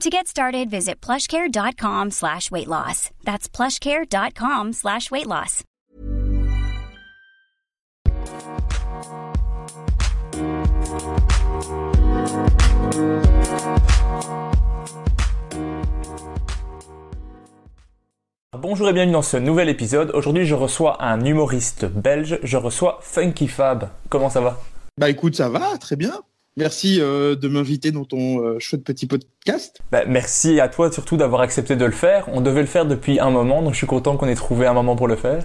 To get started, visit plushcare.com slash weight loss. That's plushcare.com slash weight loss. Bonjour et bienvenue dans ce nouvel épisode. Aujourd'hui, je reçois un humoriste belge. Je reçois Funky Fab. Comment ça va? Bah écoute, ça va, très bien. Merci euh, de m'inviter dans ton euh, chouette petit podcast. Bah, Merci à toi surtout d'avoir accepté de le faire. On devait le faire depuis un moment, donc je suis content qu'on ait trouvé un moment pour le faire.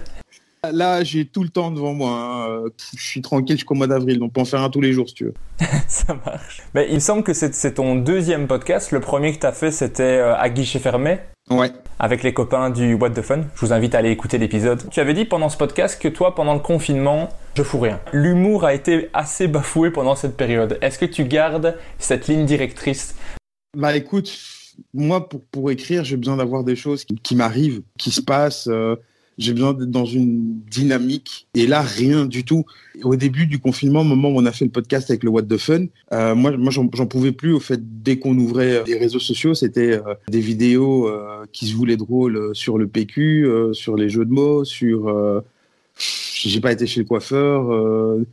Là, j'ai tout le temps devant moi. hein. Je suis tranquille jusqu'au mois d'avril, donc on peut en faire un tous les jours si tu veux. ça marche. Mais il me semble que c'est ton deuxième podcast. Le premier que tu as fait, c'était euh, à guichet fermé Ouais. avec les copains du What the Fun. Je vous invite à aller écouter l'épisode. Tu avais dit pendant ce podcast que toi, pendant le confinement, je fous rien. L'humour a été assez bafoué pendant cette période. Est-ce que tu gardes cette ligne directrice? Bah écoute, moi pour, pour écrire, j'ai besoin d'avoir des choses qui, qui m'arrivent, qui se passent. euh, j'ai besoin d'être dans une dynamique. Et là, rien du tout. Au début du confinement, au moment où on a fait le podcast avec le What the Fun, euh, moi, moi j'en pouvais plus. Au fait, dès qu'on ouvrait les réseaux sociaux, c'était euh, des vidéos euh, qui se voulaient drôles euh, sur le PQ, euh, sur les jeux de mots, sur. euh, j'ai pas été chez le coiffeur. euh,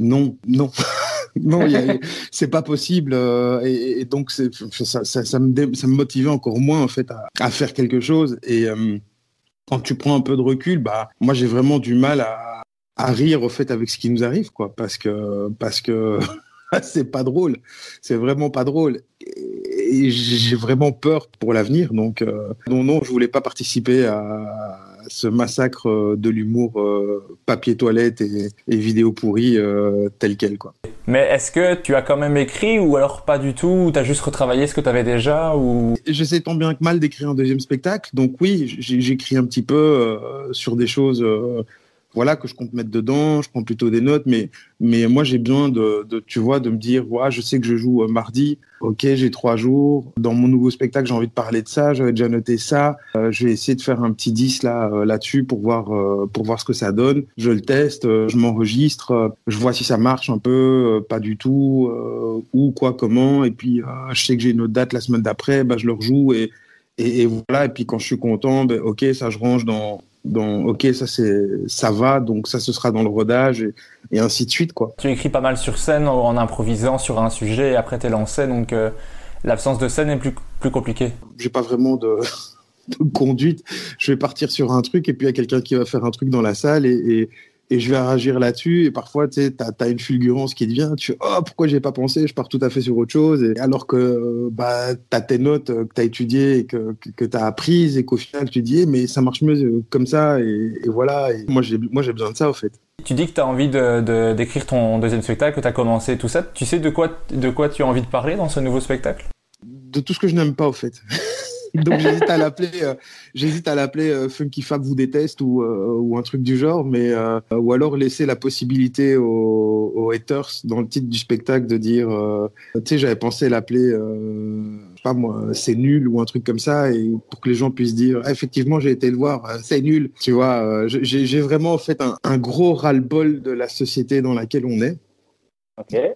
non, non. non, c'est pas possible. euh, et, et donc, ça, ça, ça, me dé- ça me motivait encore moins en fait à, à faire quelque chose. Et euh, quand tu prends un peu de recul, bah, moi, j'ai vraiment du mal à, rire au fait avec ce qui nous arrive, quoi, parce que parce que c'est pas drôle. C'est vraiment pas drôle. Et j'ai vraiment peur pour l'avenir. Donc, euh, non, non, je voulais pas participer à ce massacre euh, de l'humour euh, papier toilette et, et vidéo pourrie euh, tel quel, quoi. Mais est-ce que tu as quand même écrit ou alors pas du tout Ou t'as juste retravaillé ce que tu avais déjà ou... J'essaie tant bien que mal d'écrire un deuxième spectacle. Donc oui, j'écris un petit peu euh, sur des choses voilà, que je compte mettre dedans. Je prends plutôt des notes. Mais, mais moi, j'ai besoin de, tu vois, de me dire, ouais, je sais que je joue euh, mardi. Ok, j'ai trois jours. Dans mon nouveau spectacle, j'ai envie de parler de ça. J'avais déjà noté ça. Euh, je vais essayer de faire un petit 10 là, euh, là-dessus pour voir, pour voir ce que ça donne. Je le teste, je m'enregistre. je vois si ça marche un peu, pas du tout, où, quoi, comment. Et puis, je sais que j'ai une autre date la semaine d'après, bah, je le rejoue et, et, et voilà. Et puis, quand je suis content, ben, ok, ça, je range dans, dans, ok, ça, c'est, ça va, donc ça, ce sera dans le rodage et, et ainsi de suite, quoi. Tu écris pas mal sur scène en, en improvisant sur un sujet et après t'es lancé, donc euh, l'absence de scène est plus, plus compliquée. J'ai pas vraiment de, de conduite. Je vais partir sur un truc et puis il y a quelqu'un qui va faire un truc dans la salle et, et, et je vais réagir là-dessus. Et parfois, tu sais, t'as, as une fulgurance qui te vient. Tu oh, pourquoi j'ai pas pensé? Je pars tout à fait sur autre chose. Et alors que, bah, t'as tes notes euh, que t'as étudiées et que, que, que t'as apprises et qu'au final, tu dis, eh, mais ça marche mieux euh, comme ça. Et, et voilà. Et moi, j'ai, besoin de ça, au fait. Tu dis que tu as envie de, de- d'écrire ton deuxième spectacle, que tu as commencé tout ça. Tu sais de quoi, de quoi tu as envie de parler dans ce nouveau spectacle? De tout ce que je n'aime pas, au fait. Donc j'hésite à l'appeler, euh, j'hésite à l'appeler euh, Funky Fab vous déteste ou euh, ou un truc du genre, mais euh, ou alors laisser la possibilité aux, aux haters dans le titre du spectacle de dire, euh, tu sais, j'avais pensé l'appeler, pas moi, c'est nul ou un truc comme ça, et pour que les gens puissent dire, Ah, effectivement, j'ai été le voir, c'est nul. Tu vois, j'ai vraiment fait un, un gros ras-le-bol de la société dans laquelle on est,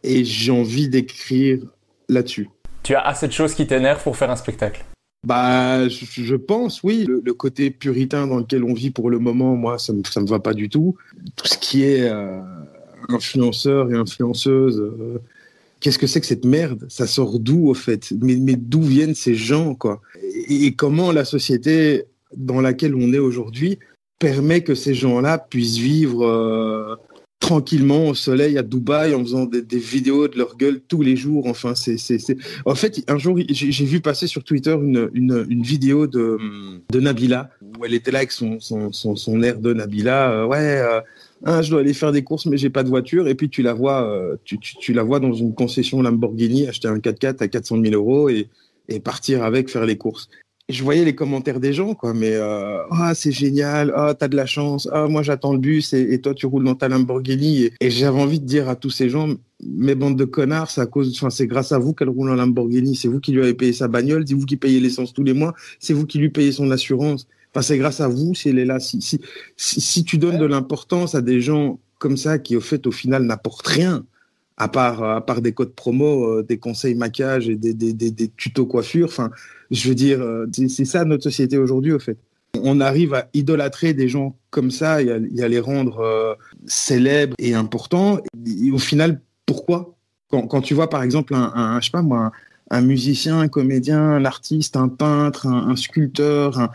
et j'ai envie d'écrire là-dessus. Tu as assez de choses qui t'énervent pour faire un spectacle. Bah, je, pense, oui. Le, côté puritain dans lequel on vit pour le moment, moi, ça me, me va pas du tout. Tout ce qui est euh, influenceur et influenceuse, euh, qu'est-ce que c'est que cette merde? Ça sort d'où, au fait? Mais, mais d'où viennent ces gens, quoi? Et, et comment la société dans laquelle on est aujourd'hui permet que ces gens-là puissent vivre euh, tranquillement au soleil à Dubaï en faisant des, vidéos de leur gueule tous les jours. Enfin, c'est, c'est. En fait, un jour, j'ai, vu passer sur Twitter une, vidéo de, de Nabila où elle était là avec son, air de Nabila. euh, ouais, euh, ah, je dois aller faire des courses, mais j'ai pas de voiture. Et puis tu la vois, euh, tu, la vois dans une concession Lamborghini acheter un 4x4 à 400 000 euros et partir avec faire les courses. Je voyais les commentaires des gens, quoi, mais euh, ah c'est génial, ah t'as de la chance, ah moi j'attends le bus et, toi tu roules dans ta Lamborghini et, j'avais envie de dire à tous ces gens, mes bandes de connards, c'est à cause, enfin c'est grâce à vous qu'elle roule en Lamborghini, c'est vous qui lui avez payé sa bagnole, c'est vous qui payez l'essence tous les mois, c'est vous qui lui payez son assurance. Enfin c'est grâce à vous si elle est là. Si si si, si tu donnes de l'importance à des gens comme ça qui au fait au final n'apportent rien à part à part des codes promo, euh, des conseils maquillage et des, des, des, des tutos coiffure. Enfin, je veux dire, euh, c'est ça notre société aujourd'hui au fait. On arrive à idolâtrer des gens comme ça et à, et les rendre euh, célèbres et importants. Au final, pourquoi? Quand, tu vois par exemple un, je sais pas moi, un, musicien, un comédien, un artiste, un peintre, un, un sculpteur, un,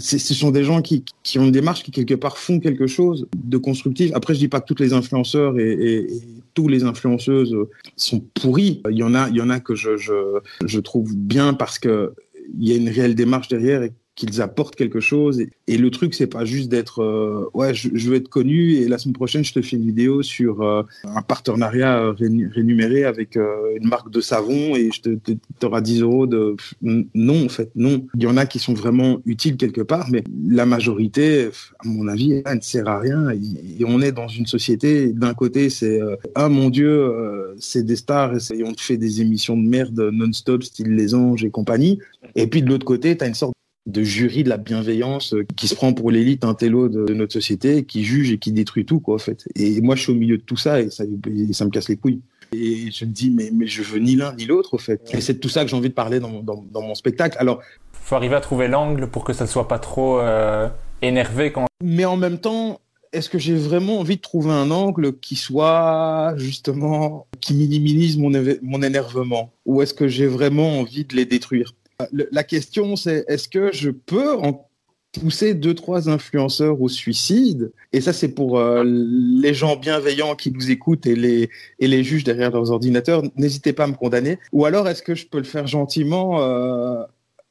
ce sont des gens qui, qui ont une démarche qui quelque part font quelque chose de constructif. Après, je dis pas que toutes les influenceurs et, tous les influenceuses sont pourris. Il y en a, il y en a que je, je, je trouve bien parce que il y a une réelle démarche derrière qu'ils apportent quelque chose. Et, le truc, c'est pas juste d'être, euh, ouais, je, veux être connu et la semaine prochaine, je te fais une vidéo sur euh, un partenariat euh, rémunéré avec une marque de savon et je te, t'auras 10 euros de, non, en fait, non. Il y en a qui sont vraiment utiles quelque part, mais la majorité, à mon avis, elle ne sert à rien. Et, on est dans une société, d'un côté, c'est, ah mon Dieu, c'est des stars et, et on te fait des émissions de merde non-stop, style Les Anges et compagnie. Et puis de l'autre côté, tu as une sorte de jury de la bienveillance euh, qui se prend pour l'élite intello de, de notre société, qui juge et qui détruit tout, quoi, en fait. Et moi, je suis au milieu de tout ça et ça, et ça me casse les couilles. Et je me dis, mais, mais je veux ni l'un ni l'autre, au fait. Et c'est de tout ça que j'ai envie de parler dans, mon- dans, dans mon spectacle. Alors, Faut arriver à trouver l'angle pour que ça soit pas trop euh, énervé quand. mais en même temps, est-ce que j'ai vraiment envie de trouver un angle qui soit justement qui minimise mon, mon énervement? Ou est-ce que j'ai vraiment envie de les détruire? La question c'est est-ce que je peux en pousser deux trois influenceurs au suicide? Et ça c'est pour euh, les gens bienveillants qui nous écoutent et les et les juges derrière leurs ordinateurs n'hésitez pas à me condamner ou alors est-ce que je peux le faire gentiment euh,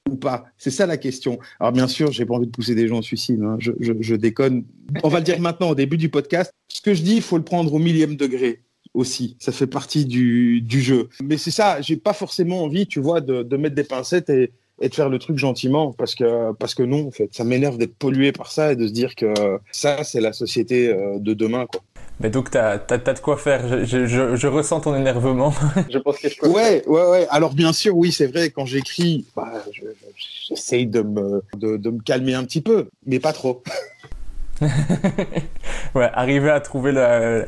ou pas? C'est ça la question. Alors bien sûr, j'ai pas envie de pousser des gens au suicide. hein. Je, je- je déconne. On va le dire maintenant au début du podcast. Ce que je dis, il faut le prendre au millième degré aussi. Ça fait partie du, du jeu. Mais c'est ça. J'ai pas forcément envie, tu vois, de, de mettre des pincettes et, et de faire le truc gentiment parce que parce que non, en fait, ça m'énerve d'être pollué par ça et de se dire que ça, c'est la société euh, de demain, quoi. Mais donc t'as as, de quoi faire. Je, je, je, je ressens ton énervement. je pense que je peux. Ouais, ouais, ouais. Alors bien sûr, oui, c'est vrai. Quand j'écris, bah, je- je- j'essaye de me de, de me calmer un petit peu, mais pas trop. ouais, arriver à trouver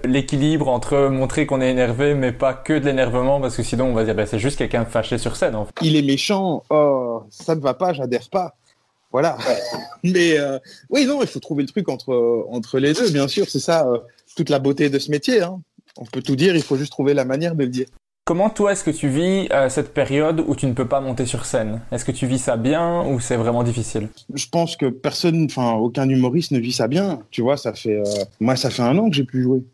l'équilibre entre montrer qu'on est énervé, mais pas que de l'énervement, parce que sinon on va dire bah, c'est juste quelqu'un fâché sur scène. En fait. il est méchant, oh, ça ne va pas, j'adhère pas. Voilà. Mais euh, oui, non, il faut trouver le truc entre, entre les deux, bien sûr. C'est ça, euh, toute la beauté de ce métier. Hein. On peut tout dire, il faut juste trouver la manière de le dire. Comment toi est-ce que tu vis euh, cette période où tu ne peux pas monter sur scène? Est-ce que tu vis ça bien ou c'est vraiment difficile? Je pense que personne, enfin, aucun humoriste ne vit ça bien. Tu vois, ça fait, euh, moi, ça fait un an que j'ai plus joué.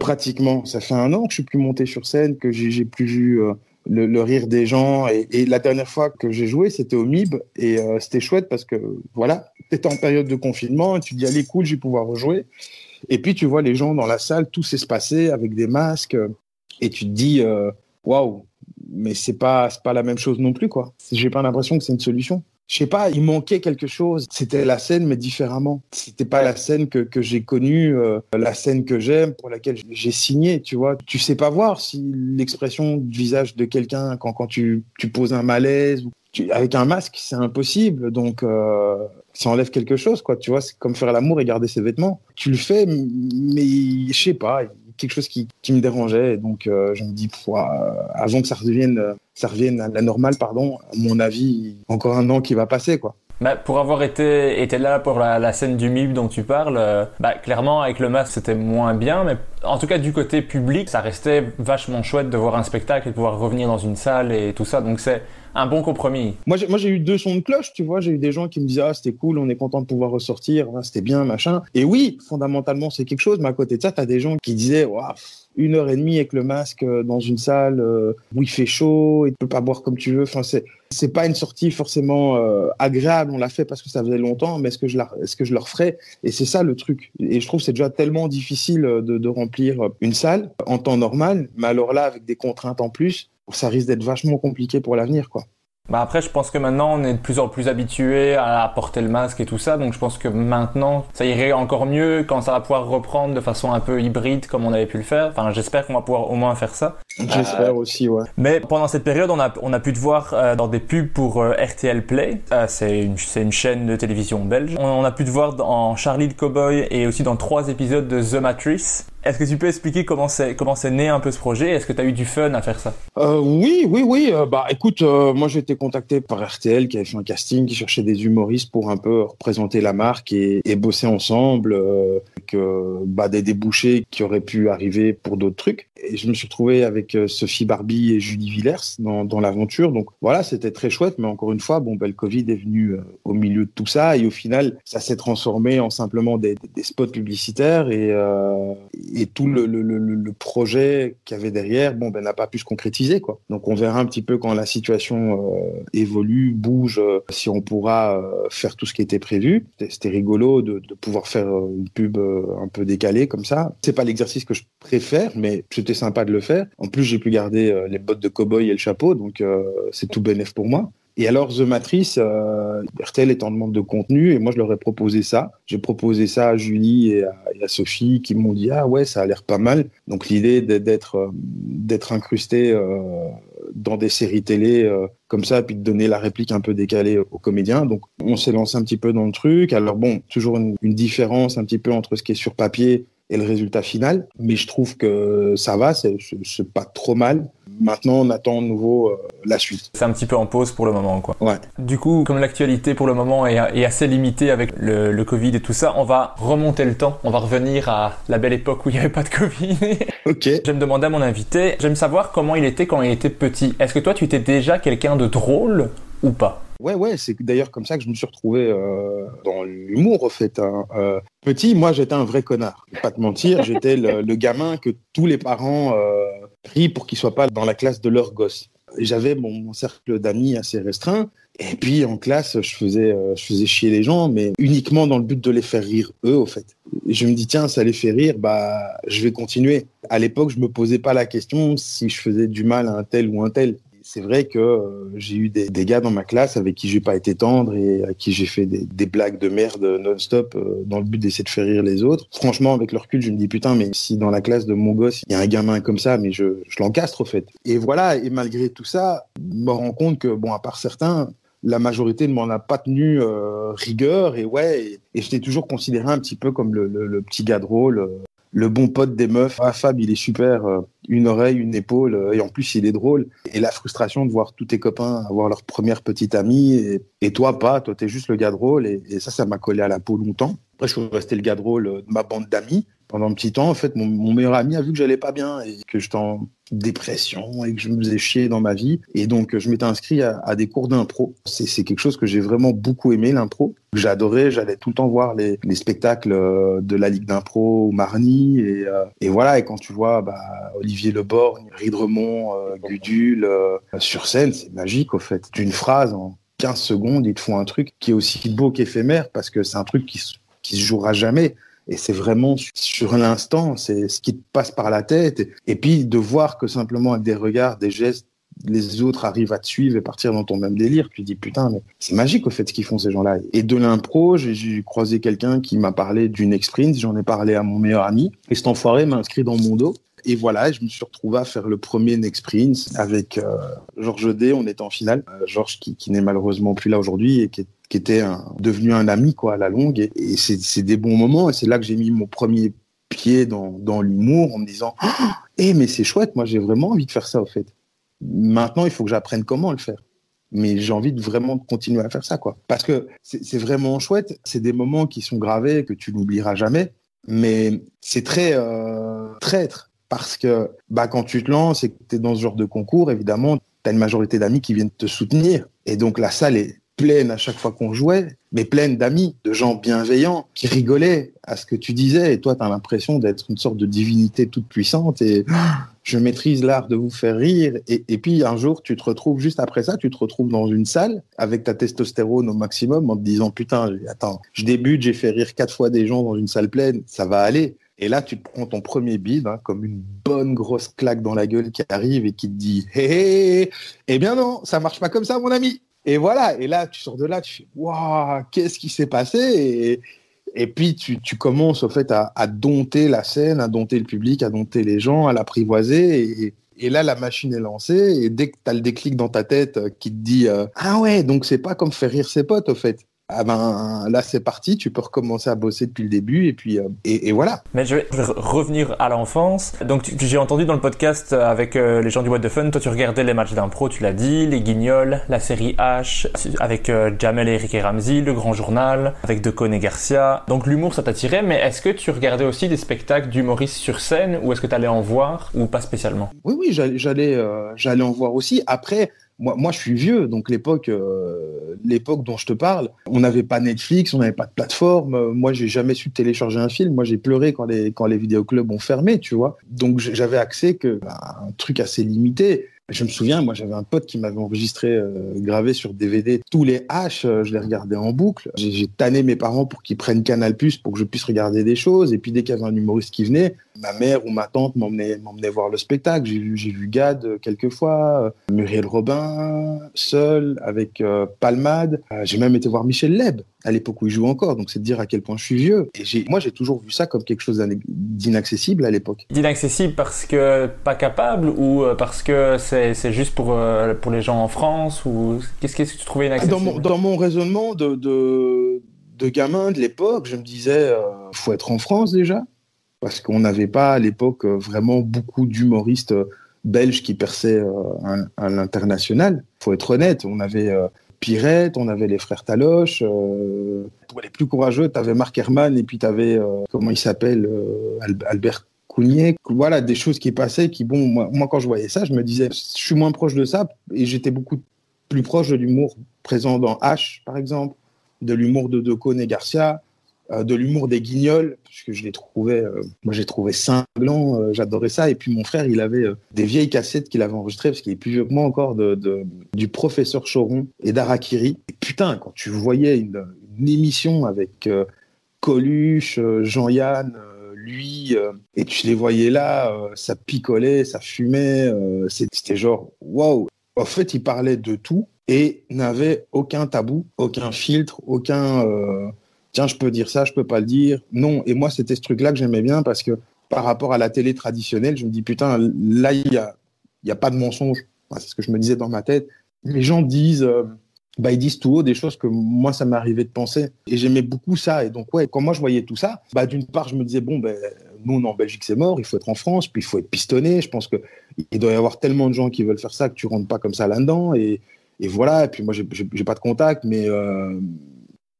Pratiquement. Ça fait un an que je suis plus monté sur scène, que j'ai plus vu euh, le, le rire des gens. Et, et la dernière fois que j'ai joué, c'était au MIB. Et euh, c'était chouette parce que, voilà, tu étais en période de confinement et tu te dis, allez, cool, je vais pouvoir rejouer. Et puis, tu vois les gens dans la salle, tout s'espacer avec des masques. Et tu te dis, euh, waouh, mais c'est pas, pas la même chose non plus, quoi. J'ai pas l'impression que c'est une solution. je sais pas, il manquait quelque chose. C'était la scène, mais différemment. C'était pas la scène que, que j'ai connue, euh, la scène que j'aime, pour laquelle j'ai signé, tu vois. Tu sais pas voir si l'expression du visage de quelqu'un quand, quand tu, tu poses un malaise, tu, avec un masque, c'est impossible. Donc, euh, ça enlève quelque chose, quoi. Tu vois, c'est comme faire l'amour et garder ses vêtements. Tu le fais, mais je sais pas, quelque chose qui, me dérangeait. donc, euh, je me dis, avant que ça revienne, ça revienne à la normale, pardon, à mon avis, encore un an qui va passer, quoi. Bah, pour avoir été, été là pour la, scène du MIB dont tu parles, euh, bah, clairement avec le masque c'était moins bien, mais en tout cas du côté public, ça restait vachement chouette de voir un spectacle et de pouvoir revenir dans une salle et tout ça. Donc c'est un bon compromis. Moi, j'ai, eu deux sons de cloche, tu vois. J'ai eu des gens qui me disaient, ah, c'était cool, on est content de pouvoir ressortir, c'était bien, machin. Et oui, fondamentalement, c'est quelque chose, mais à côté de ça, t'as des gens qui disaient, waouh, une heure et demie avec le masque euh, dans une salle euh, où il fait chaud, et tu peux pas boire comme tu veux. Enfin, c'est, c'est pas une sortie forcément euh, agréable. On l'a fait parce que ça faisait longtemps, mais est-ce que je la, est-ce que je le referais? Et c'est ça le truc. Et je trouve que c'est déjà tellement difficile de, de remplir une salle en temps normal, mais alors là, avec des contraintes en plus, ça risque d'être vachement compliqué pour l'avenir, quoi. Bah après, je pense que maintenant, on est de plus en plus habitué à porter le masque et tout ça. Donc, je pense que maintenant, ça irait encore mieux quand ça va pouvoir reprendre de façon un peu hybride comme on avait pu le faire. Enfin, j'espère qu'on va pouvoir au moins faire ça. J'espère aussi, ouais. Mais pendant cette période, on a, on a pu te voir euh, dans des pubs pour euh, RTL Play. Euh, c'est une, une chaîne de télévision belge. On, on a pu te voir dans Charlie the Cowboy et aussi dans trois épisodes de The Matrix. Est-ce que tu peux expliquer comment c'est comment c'est né un peu ce projet? Est-ce que tu as eu du fun à faire ça? Euh, Oui, oui, oui. Euh, bah, écoute, euh, moi été contacté par RTL qui avait fait un casting, qui cherchait des humoristes pour un peu représenter la marque et, et bosser ensemble, euh, que bah, des débouchés qui auraient pu arriver pour d'autres trucs. Et je me suis retrouvé avec Sophie Barbie et Julie Villers dans, dans l'aventure. Donc voilà, c'était très chouette. Mais encore une fois, bon, bah, le Covid est venu au milieu de tout ça et au final, ça s'est transformé en simplement des, des spots publicitaires et et tout le, le, le, projet qu'il y avait derrière, bon, ben, n'a pas pu se concrétiser, quoi. Donc, on verra un petit peu quand la situation euh, évolue, bouge, euh, si on pourra euh, faire tout ce qui était prévu. C'était rigolo de, de, pouvoir faire une pub un peu décalée comme ça. C'est pas l'exercice que je préfère, mais c'était sympa de le faire. En plus, j'ai pu garder les bottes de cow-boy et le chapeau, donc c'est tout bénéf pour moi. Et alors, The Matrice, euh, RTL est en demande de contenu et moi, je leur ai proposé ça. J'ai proposé ça à Julie et à, Sophie qui m'ont dit Ah ouais, ça a l'air pas mal. Donc, l'idée d'être euh, d'être incrusté euh, dans des séries télé euh, comme ça, puis de donner la réplique un peu décalée aux comédiens. Donc, on s'est lancé un petit peu dans le truc. Alors, bon, toujours une, une différence un petit peu entre ce qui est sur papier et le résultat final. Mais je trouve que ça va, c'est pas trop mal. Maintenant, on attend de nouveau euh, la suite. C'est un petit peu en pause pour le moment, quoi. Ouais. Du coup, comme l'actualité pour le moment est, est, assez limitée avec le, le, Covid et tout ça, on va remonter le temps. On va revenir à la belle époque où il n'y avait pas de Covid. ok. Je me demander à mon invité, j'aime savoir comment il était quand il était petit. Est-ce que toi, tu étais déjà quelqu'un de drôle ou pas? Ouais, ouais, c'est d'ailleurs comme ça que je me suis retrouvé euh, dans l'humour, au fait. Hein. Euh, petit, moi, j'étais un vrai connard. Pas te mentir, j'étais le, le, gamin que tous les parents euh, prient pour qu'il soit pas dans la classe de leur gosse. J'avais mon, mon, cercle d'amis assez restreint. Et puis, en classe, je faisais, euh, je faisais chier les gens, mais uniquement dans le but de les faire rire, eux, au fait. Et je me dis, tiens, ça les fait rire, bah, je vais continuer. À l'époque, je me posais pas la question si je faisais du mal à un tel ou un tel c'est vrai que euh, j'ai eu des, gars dans ma classe avec qui j'ai pas été tendre et à qui j'ai fait des, blagues de merde non-stop euh, dans le but d'essayer de faire rire les autres. Franchement, avec le recul, je me dis putain, mais si dans la classe de mon gosse, il y a un gamin comme ça, mais je, je l'encastre au fait. Et voilà, et malgré tout ça, je me rends compte que, bon, à part certains, la majorité ne m'en a pas tenu euh, rigueur et ouais, et, je t'ai toujours considéré un petit peu comme le, le, petit gars drôle, le bon pote des meufs. Ah, Fab, il est super, euh, une oreille, une épaule, euh, et en plus, il est drôle. Et la frustration de voir tous tes copains avoir leur première petite amie, et, toi pas, toi, t'es juste le gars drôle, et, et ça, ça m'a collé à la peau longtemps. Après, je suis resté le gars drôle de ma bande d'amis pendant un petit temps. En fait, mon, meilleur ami a vu que j'allais pas bien et que j'étais en dépression et que je me faisais chier dans ma vie. Et donc, je m'étais inscrit à, des cours d'impro. C'est quelque chose que j'ai vraiment beaucoup aimé, l'impro. J'adorais, j'allais tout le temps voir les, les spectacles euh, de la Ligue d'impro au Marny. Et, euh, voilà, et quand tu vois bah, Olivier Leborgne, Ridremont, euh, Gudule euh, sur scène, c'est magique au fait. D'une phrase, en 15 secondes, ils te font un truc qui est aussi beau qu'éphémère parce que c'est un truc qui, qui se jouera jamais. Et c'est vraiment sur l'instant, c'est ce qui te passe par la tête. Et puis de voir que simplement avec des regards, des gestes, les autres arrivent à te suivre et partir dans ton même délire, tu dis putain, c'est magique au fait ce qu'ils font ces gens-là. Et de l'impro, j'ai croisé quelqu'un qui m'a parlé d'une experience, j'en ai parlé à mon meilleur ami, et cet enfoiré m'a inscrit dans mon dos. Et voilà, je me suis retrouvé à faire le premier Next Prince avec euh, Georges D. On était en finale. Euh, Georges qui, n'est malheureusement plus là aujourd'hui et qui, était devenu un ami quoi à la longue. Et, c'est des bons moments. Et c'est là que j'ai mis mon premier pied dans, l'humour en me disant Eh, mais c'est chouette, moi j'ai vraiment envie de faire ça au fait. Maintenant, il faut que j'apprenne comment le faire. Mais j'ai envie de vraiment continuer à faire ça, quoi. Parce que c'est vraiment chouette. C'est des moments qui sont gravés, que tu n'oublieras jamais. Mais c'est très euh, traître. Parce que bah, quand tu te lances et que tu es dans ce genre de concours, évidemment, tu as une majorité d'amis qui viennent te soutenir. Et donc la salle est pleine à chaque fois qu'on jouait, mais pleine d'amis, de gens bienveillants qui rigolaient à ce que tu disais. Et toi, tu as l'impression d'être une sorte de divinité toute puissante et je maîtrise l'art de vous faire rire. Et, et, puis un jour, tu te retrouves, juste après ça, tu te retrouves dans une salle avec ta testostérone au maximum en te disant Putain, attends, je débute, j'ai fait rire quatre fois des gens dans une salle pleine, ça va aller. Et là, tu prends ton premier bide, hein, comme une bonne grosse claque dans la gueule qui arrive et qui te dit Hé, eh bien non, ça marche pas comme ça, mon ami. Et voilà, et là, tu sors de là, tu fais Waouh, qu'est-ce qui s'est passé? Et, puis, tu, commences, au fait, à, dompter la scène, à dompter le public, à dompter les gens, à l'apprivoiser. Et, et, là, la machine est lancée. Et dès que tu as le déclic dans ta tête euh, qui te dit euh, Ah ouais, donc c'est pas comme faire rire ses potes, au fait ah ben là c'est parti, tu peux recommencer à bosser depuis le début et puis euh, et, et, voilà. Mais je vais, je vais revenir à l'enfance. Donc j'ai entendu dans le podcast avec euh, les gens du What the Fun, toi tu regardais les matchs d'impro, tu l'as dit, les Guignols, la série H, avec euh, Jamel, Eric et Ramsey, le Grand Journal, avec Decone et Garcia. Donc l'humour ça t'attirait, mais est-ce que tu regardais aussi des spectacles d'humoristes sur scène ou est-ce que tu allais en voir ou pas spécialement? Oui oui, j'allais euh, j'allais en voir aussi. Après moi, moi, je suis vieux, donc l'époque, euh, l'époque dont je te parle, on n'avait pas Netflix, on n'avait pas de plateforme. Moi, j'ai jamais su télécharger un film. Moi, j'ai pleuré quand les quand les vidéoclubs ont fermé, tu vois. Donc, j'avais accès que à un truc assez limité. Je me souviens, moi, j'avais un pote qui m'avait enregistré, euh, gravé sur DVD tous les H. Euh, je les regardais en boucle. J'ai tanné mes parents pour qu'ils prennent Canal Plus pour que je puisse regarder des choses. Et puis, dès qu'il y avait un humoriste qui venait, ma mère ou ma tante m'emmenait voir le spectacle. J'ai vu, Gad euh, quelques fois, euh, Muriel Robin, seul, avec euh, Palmade. J'ai même été voir Michel Leb à l'époque où il joue encore. Donc, c'est de dire à quel point je suis vieux. Et moi, j'ai toujours vu ça comme quelque chose d'inaccessible à l'époque. D'inaccessible parce que pas capable ou parce que c'est, juste pour, pour les gens en France ou qu'est-ce, que tu trouvais inaccessible? dans mon, dans mon raisonnement de, de, de gamin de l'époque, je me disais, il faut être en France déjà parce qu'on n'avait pas à l'époque vraiment beaucoup d'humoristes belges qui perçaient à, l'international. Il faut être honnête, on avait Pirette, on avait les frères Taloche. Euh, pour les plus courageux, tu avais Marc Herman et puis tu avais, euh, comment il s'appelle, euh, Albert Cougnier. Voilà, des choses qui passaient qui, bon, moi, quand je voyais ça, je me disais, je suis moins proche de ça et j'étais beaucoup plus proche de l'humour présent dans H, par exemple, de l'humour de Decaunes et Garcia, de l'humour des Guignols, puisque je les trouvais, euh, moi j'ai trouvé cinglant, euh, j'adorais ça. Et puis mon frère, il avait euh, des vieilles cassettes qu'il avait enregistrées, parce qu'il est plus vieux que moi encore, de, du professeur Choron et d'Arakiri. Et putain, quand tu voyais une, une émission avec Coluche, Jean-Yann, lui, et tu les voyais là, ça picolait, ça fumait, c'était genre, waouh! En fait, il parlait de tout et n'avait aucun tabou, aucun filtre, aucun tiens, je peux dire ça, je peux pas le dire. Non. Et moi, c'était ce truc-là que j'aimais bien parce que par rapport à la télé traditionnelle, je me dis, putain, là, il y a, y a pas de mensonge. c'est ce que je me disais dans ma tête. Les gens disent, euh, bah, ils disent tout haut des choses que moi, ça m'arrivait de penser. Et j'aimais beaucoup ça. Et donc, ouais, quand moi, je voyais tout ça, bah, d'une part, je me disais, bon, ben, nous, on en Belgique, c'est mort, il faut être en France, puis il faut être pistonné. Je pense que il doit y avoir tellement de gens qui veulent faire ça que tu rentres pas comme ça là-dedans. Et, et voilà. Et puis moi, j'ai pas de contact, mais, euh,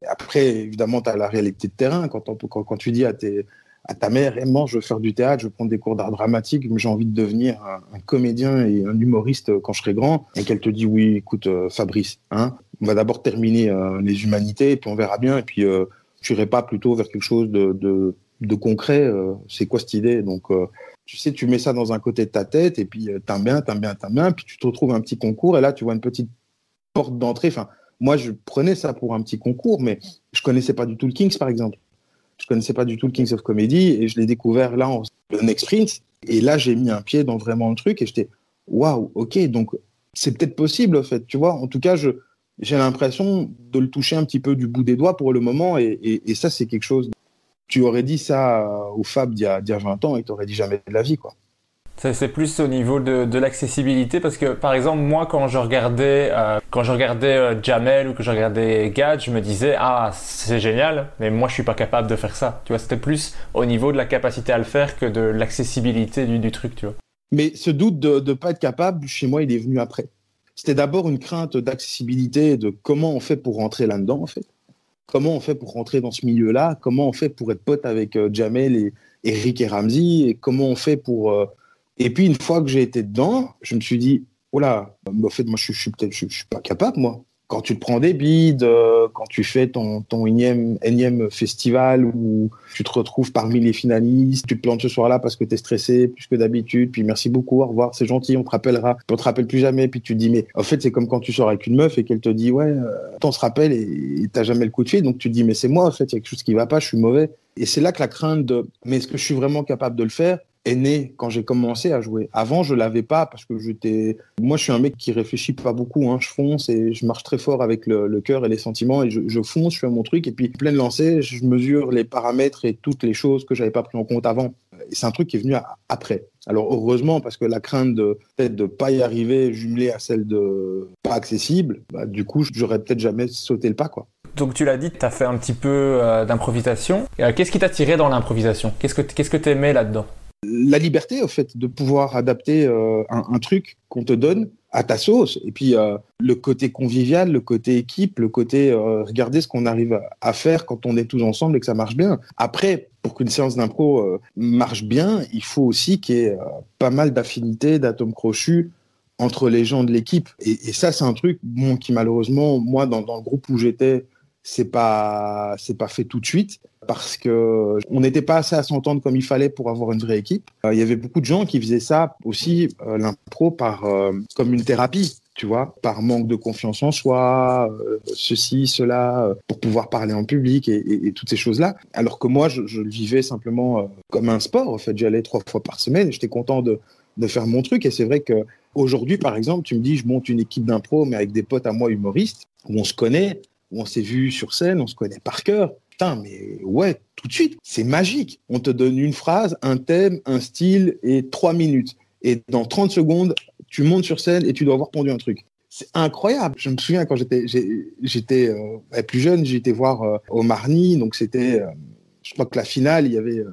après, évidemment, tu as la réalité de terrain. Quand, on, quand, quand, tu dis à, ta mère, hey, je veux faire du théâtre, je veux prendre des cours d'art dramatique, mais j'ai envie de devenir un, comédien et un humoriste quand je serai grand, et qu'elle te dit, oui, écoute, euh, Fabrice, hein, on va d'abord terminer euh, les humanités, puis on verra bien, et puis euh, tu irais pas plutôt vers quelque chose de, de, concret. Euh, c'est quoi cette idée? Donc, tu sais, tu mets ça dans un côté de ta tête, et puis t'aimes bien, t'aimes bien, t'aimes bien, puis tu te retrouves un petit concours, et là, tu vois une petite porte d'entrée. Enfin, moi, je prenais ça pour un petit concours, mais je connaissais pas du tout le Kings, par exemple. Je connaissais pas du tout le Kings of Comedy et je l'ai découvert là en le Next Prince. Et là, j'ai mis un pied dans vraiment le truc et j'étais waouh, ok, donc c'est peut-être possible, en fait, tu vois. En tout cas, je, j'ai l'impression de le toucher un petit peu du bout des doigts pour le moment, et, et, ça, c'est quelque chose. Tu aurais dit ça au Fab d'il y a, d'il y a 20 ans, et tu aurais dit jamais de la vie, quoi. C'est plus au niveau de, de l'accessibilité parce que par exemple moi quand je regardais euh, quand je regardais euh, Jamel ou que je regardais Gad, je me disais ah c'est génial mais moi je suis pas capable de faire ça. Tu vois c'était plus au niveau de la capacité à le faire que de l'accessibilité du, truc tu vois. Mais ce doute de ne pas être capable chez moi il est venu après. C'était d'abord une crainte d'accessibilité de comment on fait pour rentrer là-dedans en fait. Comment on fait pour rentrer dans ce milieu-là? Comment on fait pour être pote avec euh, Jamel et Eric et Ramsey? Et comment on fait pour et puis, une fois que j'ai été dedans, je me suis dit, oh là, en fait, moi, je, suis peut-être, je, suis pas capable, moi. Quand tu te prends des bides, euh, quand tu fais ton, ton énième, festival où tu te retrouves parmi les finalistes, tu te plantes ce soir-là parce que tu es stressé plus que d'habitude, puis merci beaucoup, au revoir, c'est gentil, on te rappellera, on te rappelle plus jamais, puis tu te dis, mais en fait, c'est comme quand tu sors avec une meuf et qu'elle te dit, ouais, euh, on se rappelle et t'as jamais le coup de fil, donc tu te dis, mais c'est moi, en fait, il y a quelque chose qui va pas, je suis mauvais. Et c'est là que la crainte de, mais est-ce que je suis vraiment capable de le faire? Est né quand j'ai commencé à jouer. Avant, je l'avais pas parce que j'étais. Moi, je suis un mec qui réfléchit pas beaucoup. Hein. Je fonce et je marche très fort avec le, cœur et les sentiments et je, fonce, je fais mon truc et puis plein de lancers, je mesure les paramètres et toutes les choses que j'avais pas pris en compte avant. C'est un truc qui est venu après. Alors heureusement parce que la crainte de peut-être de pas y arriver jumelée à celle de pas accessible, bah, du coup, j'aurais peut-être jamais sauté le pas quoi. Donc tu l'as dit, tu as fait un petit peu euh, d'improvisation. Euh, qu'est-ce qui t'a tiré dans l'improvisation? Qu'est-ce que qu'est-ce que tu aimais là-dedans? La liberté, au fait, de pouvoir adapter euh, un, truc qu'on te donne à ta sauce. Et puis, euh, le côté convivial, le côté équipe, le côté euh, regarder ce qu'on arrive à faire quand on est tous ensemble et que ça marche bien. Après, pour qu'une séance d'impro euh, marche bien, il faut aussi qu'il y ait pas mal d'affinités, d'atomes crochus entre les gens de l'équipe. Et, ça, c'est un truc bon, qui, malheureusement, moi, dans le groupe où j'étais, c'est pas c'est pas fait tout de suite parce que on n'était pas assez à s'entendre comme il fallait pour avoir une vraie équipe. Euh, il y avait beaucoup de gens qui faisaient ça aussi euh, l'impro par euh, comme une thérapie, tu vois, par manque de confiance en soi, ceci, cela, pour pouvoir parler en public et, toutes ces choses-là. Alors que moi, je, le vivais simplement comme un sport. En fait, j'allais trois fois par semaine j'étais content de de faire mon truc. Et c'est vrai que aujourd'hui, par exemple, tu me dis, je monte une équipe d'impro, mais avec des potes à moi humoristes, où on se connaît, on s'est vu sur scène, on se connaît par cœur. Putain, mais ouais, tout de suite, c'est magique. On te donne une phrase, un thème, un style et trois minutes. Et dans 30 secondes, tu montes sur scène et tu dois avoir pondu un truc. C'est incroyable. Je me souviens quand j'étais euh, plus jeune, j'étais voir euh, au Marny, donc c'était, euh, je crois que la finale, il y avait euh,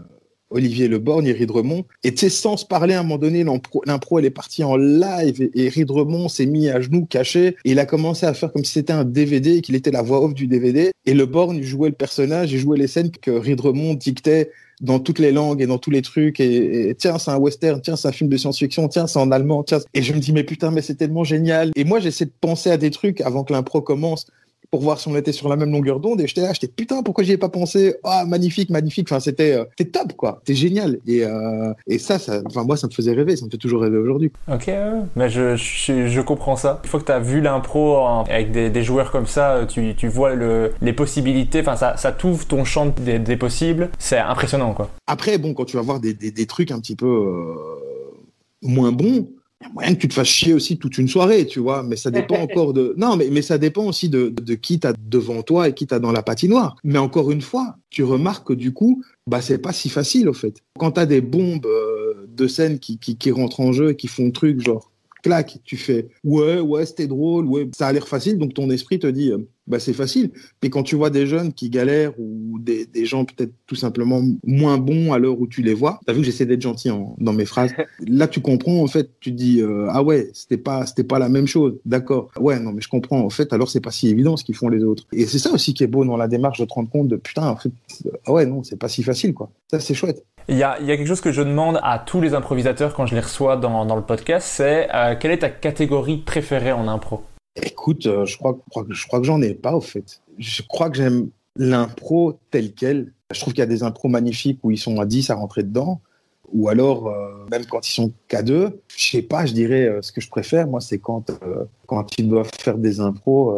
Olivier Leborgne et Ridremont. Et tu sais, sans se parler, à un moment donné, l'impro, elle est partie en live et, et Ridremont s'est mis à genoux, caché. Et il a commencé à faire comme si c'était un DVD et qu'il était la voix off du DVD. Et Leborgne jouait le personnage et jouait les scènes que Ridremont dictait dans toutes les langues et dans tous les trucs et, et tiens c'est un western tiens c'est un film de science-fiction tiens c'est en allemand tiens et je me dis mais putain mais c'est tellement génial et moi j'essaie de penser à des trucs avant que l'impro commence pour voir si on était sur la même longueur d'onde. Et j'étais là, j'étais putain, pourquoi j'y ai pas pensé? Ah, oh, magnifique, magnifique. Enfin, c'était euh, top, quoi. C'était génial. Et, euh, et ça, ça, enfin, moi, ça me faisait rêver. Ça me fait toujours rêver aujourd'hui. Ok, mais je, je, je, comprends ça. Une fois que tu as vu l'impro avec des, des, joueurs comme ça, tu, tu vois le, les possibilités. Enfin, ça, ça t'ouvre ton champ des, des possibles. C'est impressionnant, quoi. Après, bon, quand tu vas voir des, des, des trucs un petit peu euh, moins bons, il y a moyen que tu te fasses chier aussi toute une soirée, tu vois, mais ça dépend encore de... Non, mais, mais ça dépend aussi de, de qui t'as devant toi et qui t'as dans la patinoire. Mais encore une fois, tu remarques que du coup, bah, c'est pas si facile, au fait. Quand t'as des bombes euh, de scène qui, qui, qui rentrent en jeu et qui font le truc, genre, clac, tu fais ouais, ouais, c'était drôle, ouais, ça a l'air facile, donc ton esprit te dit, euh, bah, c'est facile. Mais quand tu vois des jeunes qui galèrent ou des, des gens peut-être tout simplement moins bons à l'heure où tu les vois, t'as vu que j'essaie d'être gentil en, dans mes phrases. Là, tu comprends, en fait, tu dis, euh, ah ouais, c'était pas, c'était pas la même chose. D'accord. Ouais, non, mais je comprends. En fait, alors c'est pas si évident ce qu'ils font les autres. Et c'est ça aussi qui est beau dans la démarche de te rendre compte de putain, en fait, ah ouais, non, c'est pas si facile, quoi. Ça, c'est chouette. Il y, a, il y, a, quelque chose que je demande à tous les improvisateurs quand je les reçois dans, dans le podcast, c'est euh, quelle est ta catégorie préférée en impro? Écoute, euh, je crois, je crois, je crois que j'en ai pas au fait. Je crois que j'aime l'impro tel quel. Je trouve qu'il y a des impros magnifiques où ils sont à 10 à rentrer dedans. Ou alors, euh, même quand ils sont qu'à deux, je sais pas, je dirais euh, ce que je préfère, moi, c'est quand, euh, quand ils doivent faire des impros.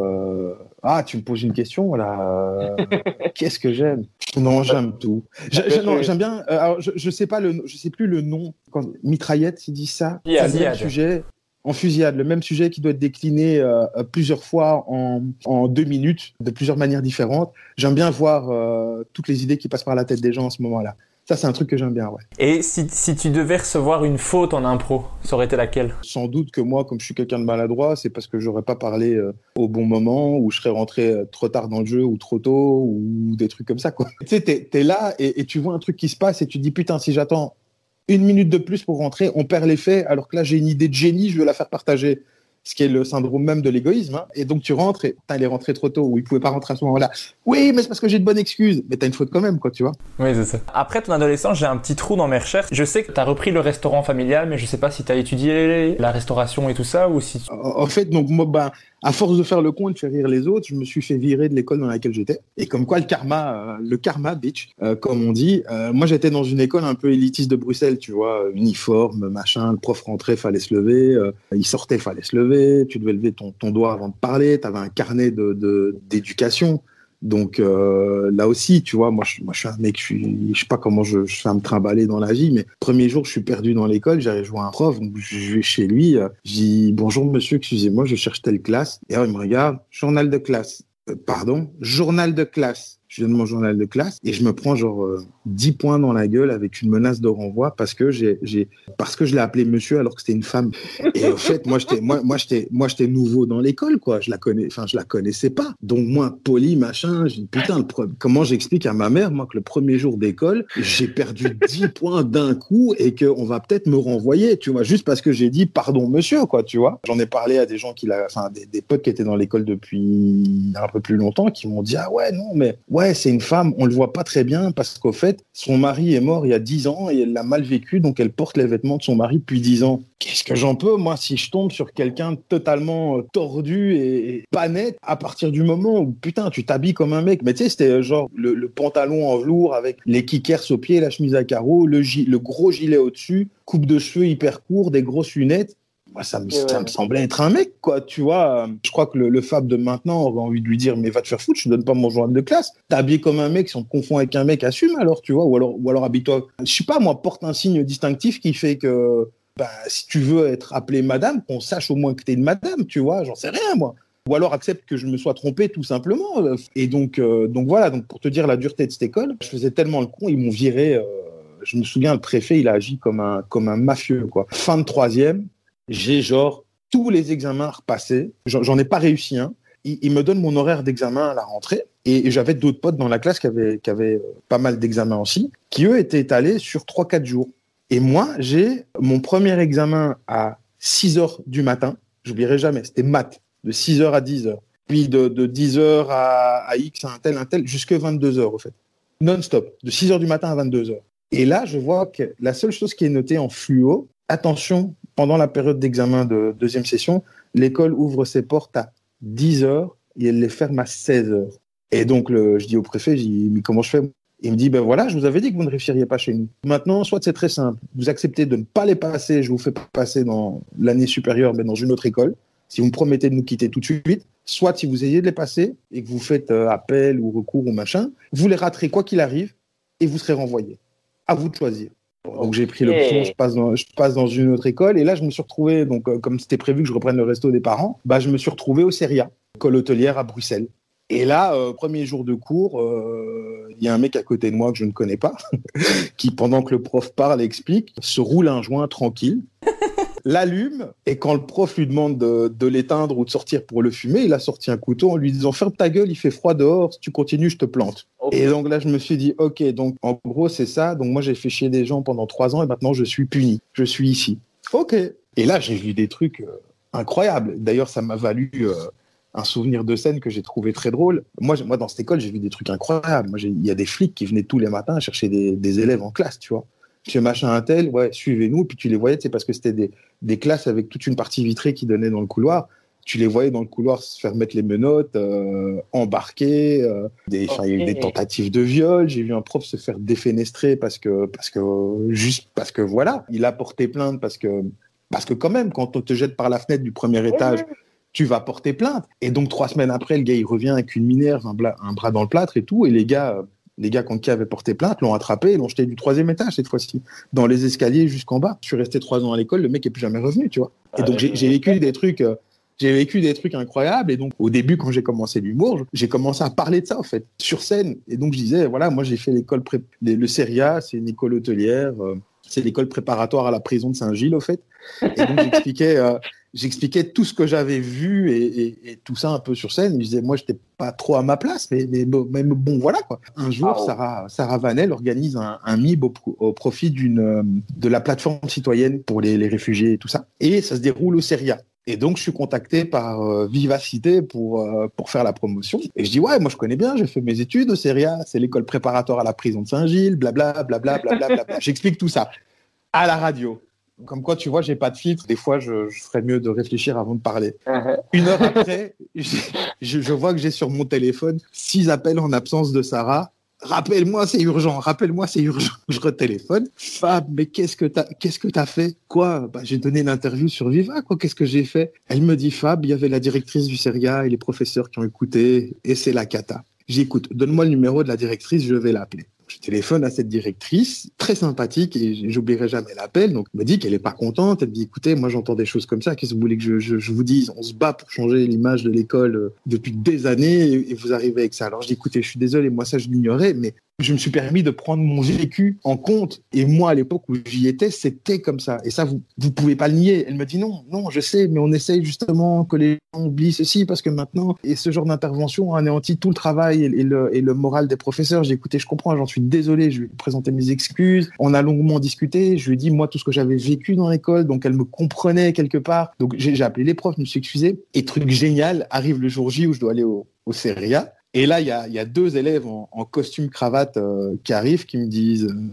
Ah, tu me poses une question, là. Qu'est-ce que j'aime? Non, j'aime tout. J'aime bien. alors, je, je sais pas le, je sais plus le nom. Quand, mitraillette, il dit ça? Yeah, yeah, sujet. En fusillade, le même sujet qui doit être décliné euh, plusieurs fois en, en, deux minutes, de plusieurs manières différentes. J'aime bien voir euh, toutes les idées qui passent par la tête des gens en ce moment-là. Ça, c'est un truc que j'aime bien, ouais. Et si, si, tu devais recevoir une faute en impro, ça aurait été laquelle? Sans doute que moi, comme je suis quelqu'un de maladroit, c'est parce que j'aurais pas parlé euh, au bon moment, ou je serais rentré euh, trop tard dans le jeu, ou trop tôt, ou des trucs comme ça, quoi. Tu sais, t'es es là et, et, tu vois un truc qui se passe et tu te dis, putain, si j'attends une minute de plus pour rentrer, on perd l'effet, alors que là, j'ai une idée de génie, je veux la faire partager ce qui est le syndrome même de l'égoïsme. Hein. Et donc tu rentres et il est rentré trop tôt ou il pouvait pas rentrer à ce moment-là. Oui, mais c'est parce que j'ai de bonnes excuses. Mais tu as une faute quand même, quoi, tu vois. Oui, c'est ça. Après ton adolescence, j'ai un petit trou dans mes recherches. Je sais que tu as repris le restaurant familial, mais je sais pas si tu as étudié la restauration et tout ça ou si. En fait, donc moi, bah, à force de faire le con et de faire rire les autres, je me suis fait virer de l'école dans laquelle j'étais. Et comme quoi, le karma, euh, le karma, bitch, euh, comme on dit. Euh, moi, j'étais dans une école un peu élitiste de Bruxelles, tu vois, uniforme, machin. Le prof rentrait, fallait se lever. il sortait, fallait se lever. Tu devais lever ton, ton doigt avant de parler. Tu avais un carnet de d'éducation. Donc euh, là aussi, tu vois, moi je, moi je suis un mec, je suis, je sais pas comment je, je fais à me trimballer dans la vie, mais premier jour, je suis perdu dans l'école, j'arrive jouer un prof, donc je vais chez lui, euh, je dis bonjour monsieur, excusez-moi, je cherche telle classe, et alors il me regarde, journal de classe, euh, pardon, journal de classe je donne mon journal de classe et je me prends genre 10 euh, points dans la gueule avec une menace de renvoi parce que j'ai, j'ai parce que je l'ai appelé monsieur alors que c'était une femme. Et en fait, moi j'étais moi moi j'étais moi j'étais nouveau dans l'école quoi, je la connais enfin je la connaissais pas. Donc moi poli machin, j'ai putain le comment j'explique à ma mère moi que le premier jour d'école, j'ai perdu 10 points d'un coup et que on va peut-être me renvoyer, tu vois, juste parce que j'ai dit pardon monsieur quoi, tu vois. J'en ai parlé à des gens qui enfin des, des potes qui étaient dans l'école depuis un peu plus longtemps qui m'ont dit ah ouais non mais ouais, c'est une femme, on le voit pas très bien parce qu'au fait, son mari est mort il y a dix ans et elle l'a mal vécu, donc elle porte les vêtements de son mari depuis dix ans. Qu'est-ce que j'en peux, moi, si je tombe sur quelqu'un totalement euh, tordu et, pas net à partir du moment où, putain, tu t'habilles comme un mec. Mais tu sais, c'était euh, genre le, pantalon en velours avec les kickers aux pieds, la chemise à carreaux, le, le gros gilet au-dessus, coupe de cheveux hyper court, des grosses lunettes moi, ça me, ça me, semblait être un mec, quoi, tu vois. Je crois que le, Fab de maintenant aurait envie de lui dire, mais va te faire foutre, je te donne pas mon journal de classe. T'es habillé comme un mec, si on te confond avec un mec, assume alors, tu vois. Ou alors, ou alors habille-toi, je sais pas, moi, porte un signe distinctif qui fait que, bah, si tu veux être appelé madame, qu'on sache au moins que t'es une madame, tu vois, j'en sais rien, moi. Ou alors accepte que je me sois trompé tout simplement. Et donc, euh, donc voilà, donc pour te dire la dureté de cette école, je faisais tellement le con, ils m'ont viré. Euh, je me souviens, le préfet, il a agi comme un, comme un mafieux, quoi. Fin de troisième, j'ai genre tous les examens repassés. J'en ai pas réussi un. Il, me donne mon horaire d'examen à la rentrée. Et j'avais d'autres potes dans la classe qui avaient, qui avaient euh, pas mal d'examens aussi, qui eux étaient étalés sur 3-4 jours. Et moi, j'ai mon premier examen à 6 heures du matin. J'oublierai jamais. C'était maths, de 6 heures à 10 heures. Puis de, de 10 heures à, X, à un tel, un tel, jusque 22 heures, au fait. Non-stop, de 6 heures du matin à 22 heures. Et là, je vois que la seule chose qui est notée en fluo, attention, pendant la période d'examen de deuxième session, l'école ouvre ses portes à 10 heures et elle les ferme à 16 heures. Et donc, je dis au préfet, je dis, mais comment je fais? Il me dit, ben voilà, je vous avais dit que vous ne réussiriez pas chez nous. Maintenant, soit c'est très simple, vous acceptez de ne pas les passer, je vous fais passer dans l'année supérieure, mais dans une autre école, si vous me promettez de nous quitter tout de suite, soit si vous essayez de les passer et que vous faites euh, appel ou recours ou machin, vous les raterez quoi qu'il arrive et vous serez renvoyé. À vous de choisir. Donc j'ai pris l'option, je passe dans, je passe dans une autre école. Et là je me suis retrouvé donc euh, comme c'était prévu que je reprenne le resto des parents, bah je me suis retrouvé au Seria, école hôtelière à Bruxelles. Et là, euh, premier jour de cours, euh, il y a un mec à côté de moi que je ne connais pas, qui pendant que le prof parle explique, se roule un joint tranquille l'allume et quand le prof lui demande de, l'éteindre ou de sortir pour le fumer, il a sorti un couteau en lui disant ferme ta gueule, il fait froid dehors, si tu continues, je te plante. Et donc là, je me suis dit ok, donc en gros c'est ça. Donc moi j'ai fait chier des gens pendant trois ans et maintenant je suis puni, je suis ici. Ok. Et là j'ai vu des trucs euh, incroyables. D'ailleurs ça m'a valu euh, un souvenir de scène que j'ai trouvé très drôle. Moi, moi dans cette école j'ai vu des trucs incroyables. Moi il y a des flics qui venaient tous les matins chercher des, des élèves en classe, tu vois chez machin un tel, ouais, suivez-nous. Puis tu les voyais, c'est parce que c'était des, des, classes avec toute une partie vitrée qui donnait dans le couloir. Tu les voyais dans le couloir se faire mettre les menottes, euh, embarquer. Euh, des, Il y a eu des tentatives de viol. J'ai vu un prof se faire défenestrer parce que, parce que, juste parce que voilà, il a porté plainte parce que, parce que quand même, quand on te jette par la fenêtre du premier étage, tu vas porter plainte. Et donc trois semaines après, le gars il revient avec une minerve, un, un bras dans le plâtre et tout, et les gars Les gars contre qui avaient porté plainte l'ont attrapé et l'ont jeté du troisième étage cette fois-ci, dans les escaliers jusqu'en bas. Je suis resté trois ans à l'école, le mec est plus jamais revenu, tu vois. Et donc j'ai vécu des trucs, euh, j'ai vécu des trucs incroyables. Et donc au début, quand j'ai commencé l'humour, j'ai commencé à parler de ça en fait sur scène. Et donc je disais, voilà, moi j'ai fait l'école pré- le CERIA, c'est une école hôtelière, euh, c'est l'école préparatoire à la prison de Saint-Gilles au fait. Et donc j'expliquais. euh, J'expliquais tout ce que j'avais vu et, et- et tout ça un peu sur scène. Je disais, moi, j'étais pas trop à ma place, mais, mais, bon, mais bon, voilà quoi. Un jour, Wow. Sarah, Sarah Vanel organise un, un MIB au, pro- au profit d'une euh, de la plateforme citoyenne pour les, les réfugiés et tout ça. Et ça se déroule au Seria. Et donc, je suis contacté par euh, Vivacité pour, euh, pour faire la promotion. Et je dis, ouais, moi, je connais bien, j'ai fait mes études au Seria, c'est l'école préparatoire à la prison de Saint-Gilles, blabla, blabla, blabla, blabla. J'explique tout ça à la radio. Comme quoi, tu vois, j'ai pas de filtre. Des fois, je, je ferais mieux de réfléchir avant de parler. Une heure après, je vois que j'ai sur mon téléphone six appels en absence de Sarah. Rappelle-moi, c'est urgent. Rappelle-moi, c'est urgent. Je retéléphone. Fab, mais qu'est-ce que t'as, qu'est-ce que t'as fait? Quoi? Bah, j'ai donné l'interview sur Viva, quoi. Qu'est-ce que j'ai fait? Elle me dit, Fab, il y avait la directrice du Seria et les professeurs qui ont écouté et c'est la cata. J'écoute. Donne-moi le numéro de la directrice, je vais l'appeler. Je téléphone à cette directrice, très sympathique, et j'oublierai jamais l'appel. Donc, elle me dit qu'elle est pas contente. Elle me dit, écoutez, moi, j'entends des choses comme ça. Qu'est-ce que vous voulez que je, vous dise? On se bat pour changer l'image de l'école euh, depuis des années, et, et vous arrivez avec ça. Alors, je dis, écoutez, je suis désolé, moi, ça, je l'ignorais, mais je me suis permis de prendre mon vécu en compte. Et moi, à l'époque où j'y étais, c'était comme ça. Et ça, vous, vous pouvez pas le nier. Elle me dit, non, non, je sais, mais on essaye justement que les gens oublient ceci, parce que maintenant, et ce genre d'intervention anéantit tout le travail et, le, et le moral des professeurs. J'ai écouté, je comprends, j'en suis désolé, je lui ai présenté mes excuses. On a longuement discuté. Je lui ai dit, moi, tout ce que j'avais vécu dans l'école, donc elle me comprenait quelque part. Donc, j'ai appelé les profs, je me suis excusé. Et truc génial, arrive le jour J où je dois aller au, au. Et là, il y a, deux élèves en, en costume cravate euh, qui arrivent, qui me disent euh,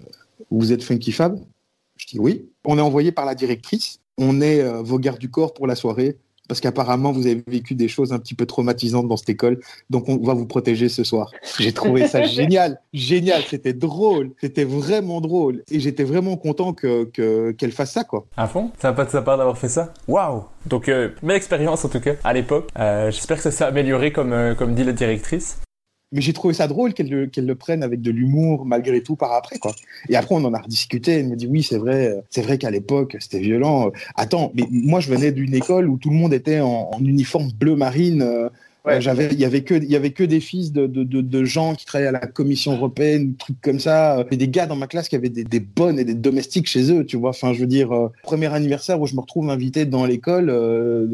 Vous êtes Funky Fab? Je dis oui. On est envoyé par la directrice. On est euh, vos gardes du corps pour la soirée. Parce qu'apparemment, vous avez vécu des choses un petit peu traumatisantes dans cette école. Donc, on va vous protéger ce soir. J'ai trouvé ça génial. Génial. C'était drôle. C'était vraiment drôle. Et j'étais vraiment content que, que, qu'elle fasse ça, quoi. À fond? Sympa de sa part d'avoir fait ça? Waouh Donc, euh, belle expérience en tout cas, à l'époque. Euh, J'espère que ça s'est amélioré comme, euh, comme dit la directrice. Mais j'ai trouvé ça drôle qu'elle le, le prenne avec de l'humour malgré tout par après quoi. Et après on en a rediscuté. Elle me dit oui c'est vrai, euh, c'est vrai qu'à l'époque c'était violent. Euh, Attends, mais moi je venais d'une école où tout le monde était en, en uniforme bleu marine. euh, Ouais. J'avais, il y avait que, il y avait que des fils de, de, de, de gens qui travaillaient à la Commission européenne, trucs comme ça. Et des gars dans ma classe qui avaient des, des bonnes et des domestiques chez eux, tu vois. Enfin, je veux dire, euh, premier anniversaire où je me retrouve invité dans l'école, euh,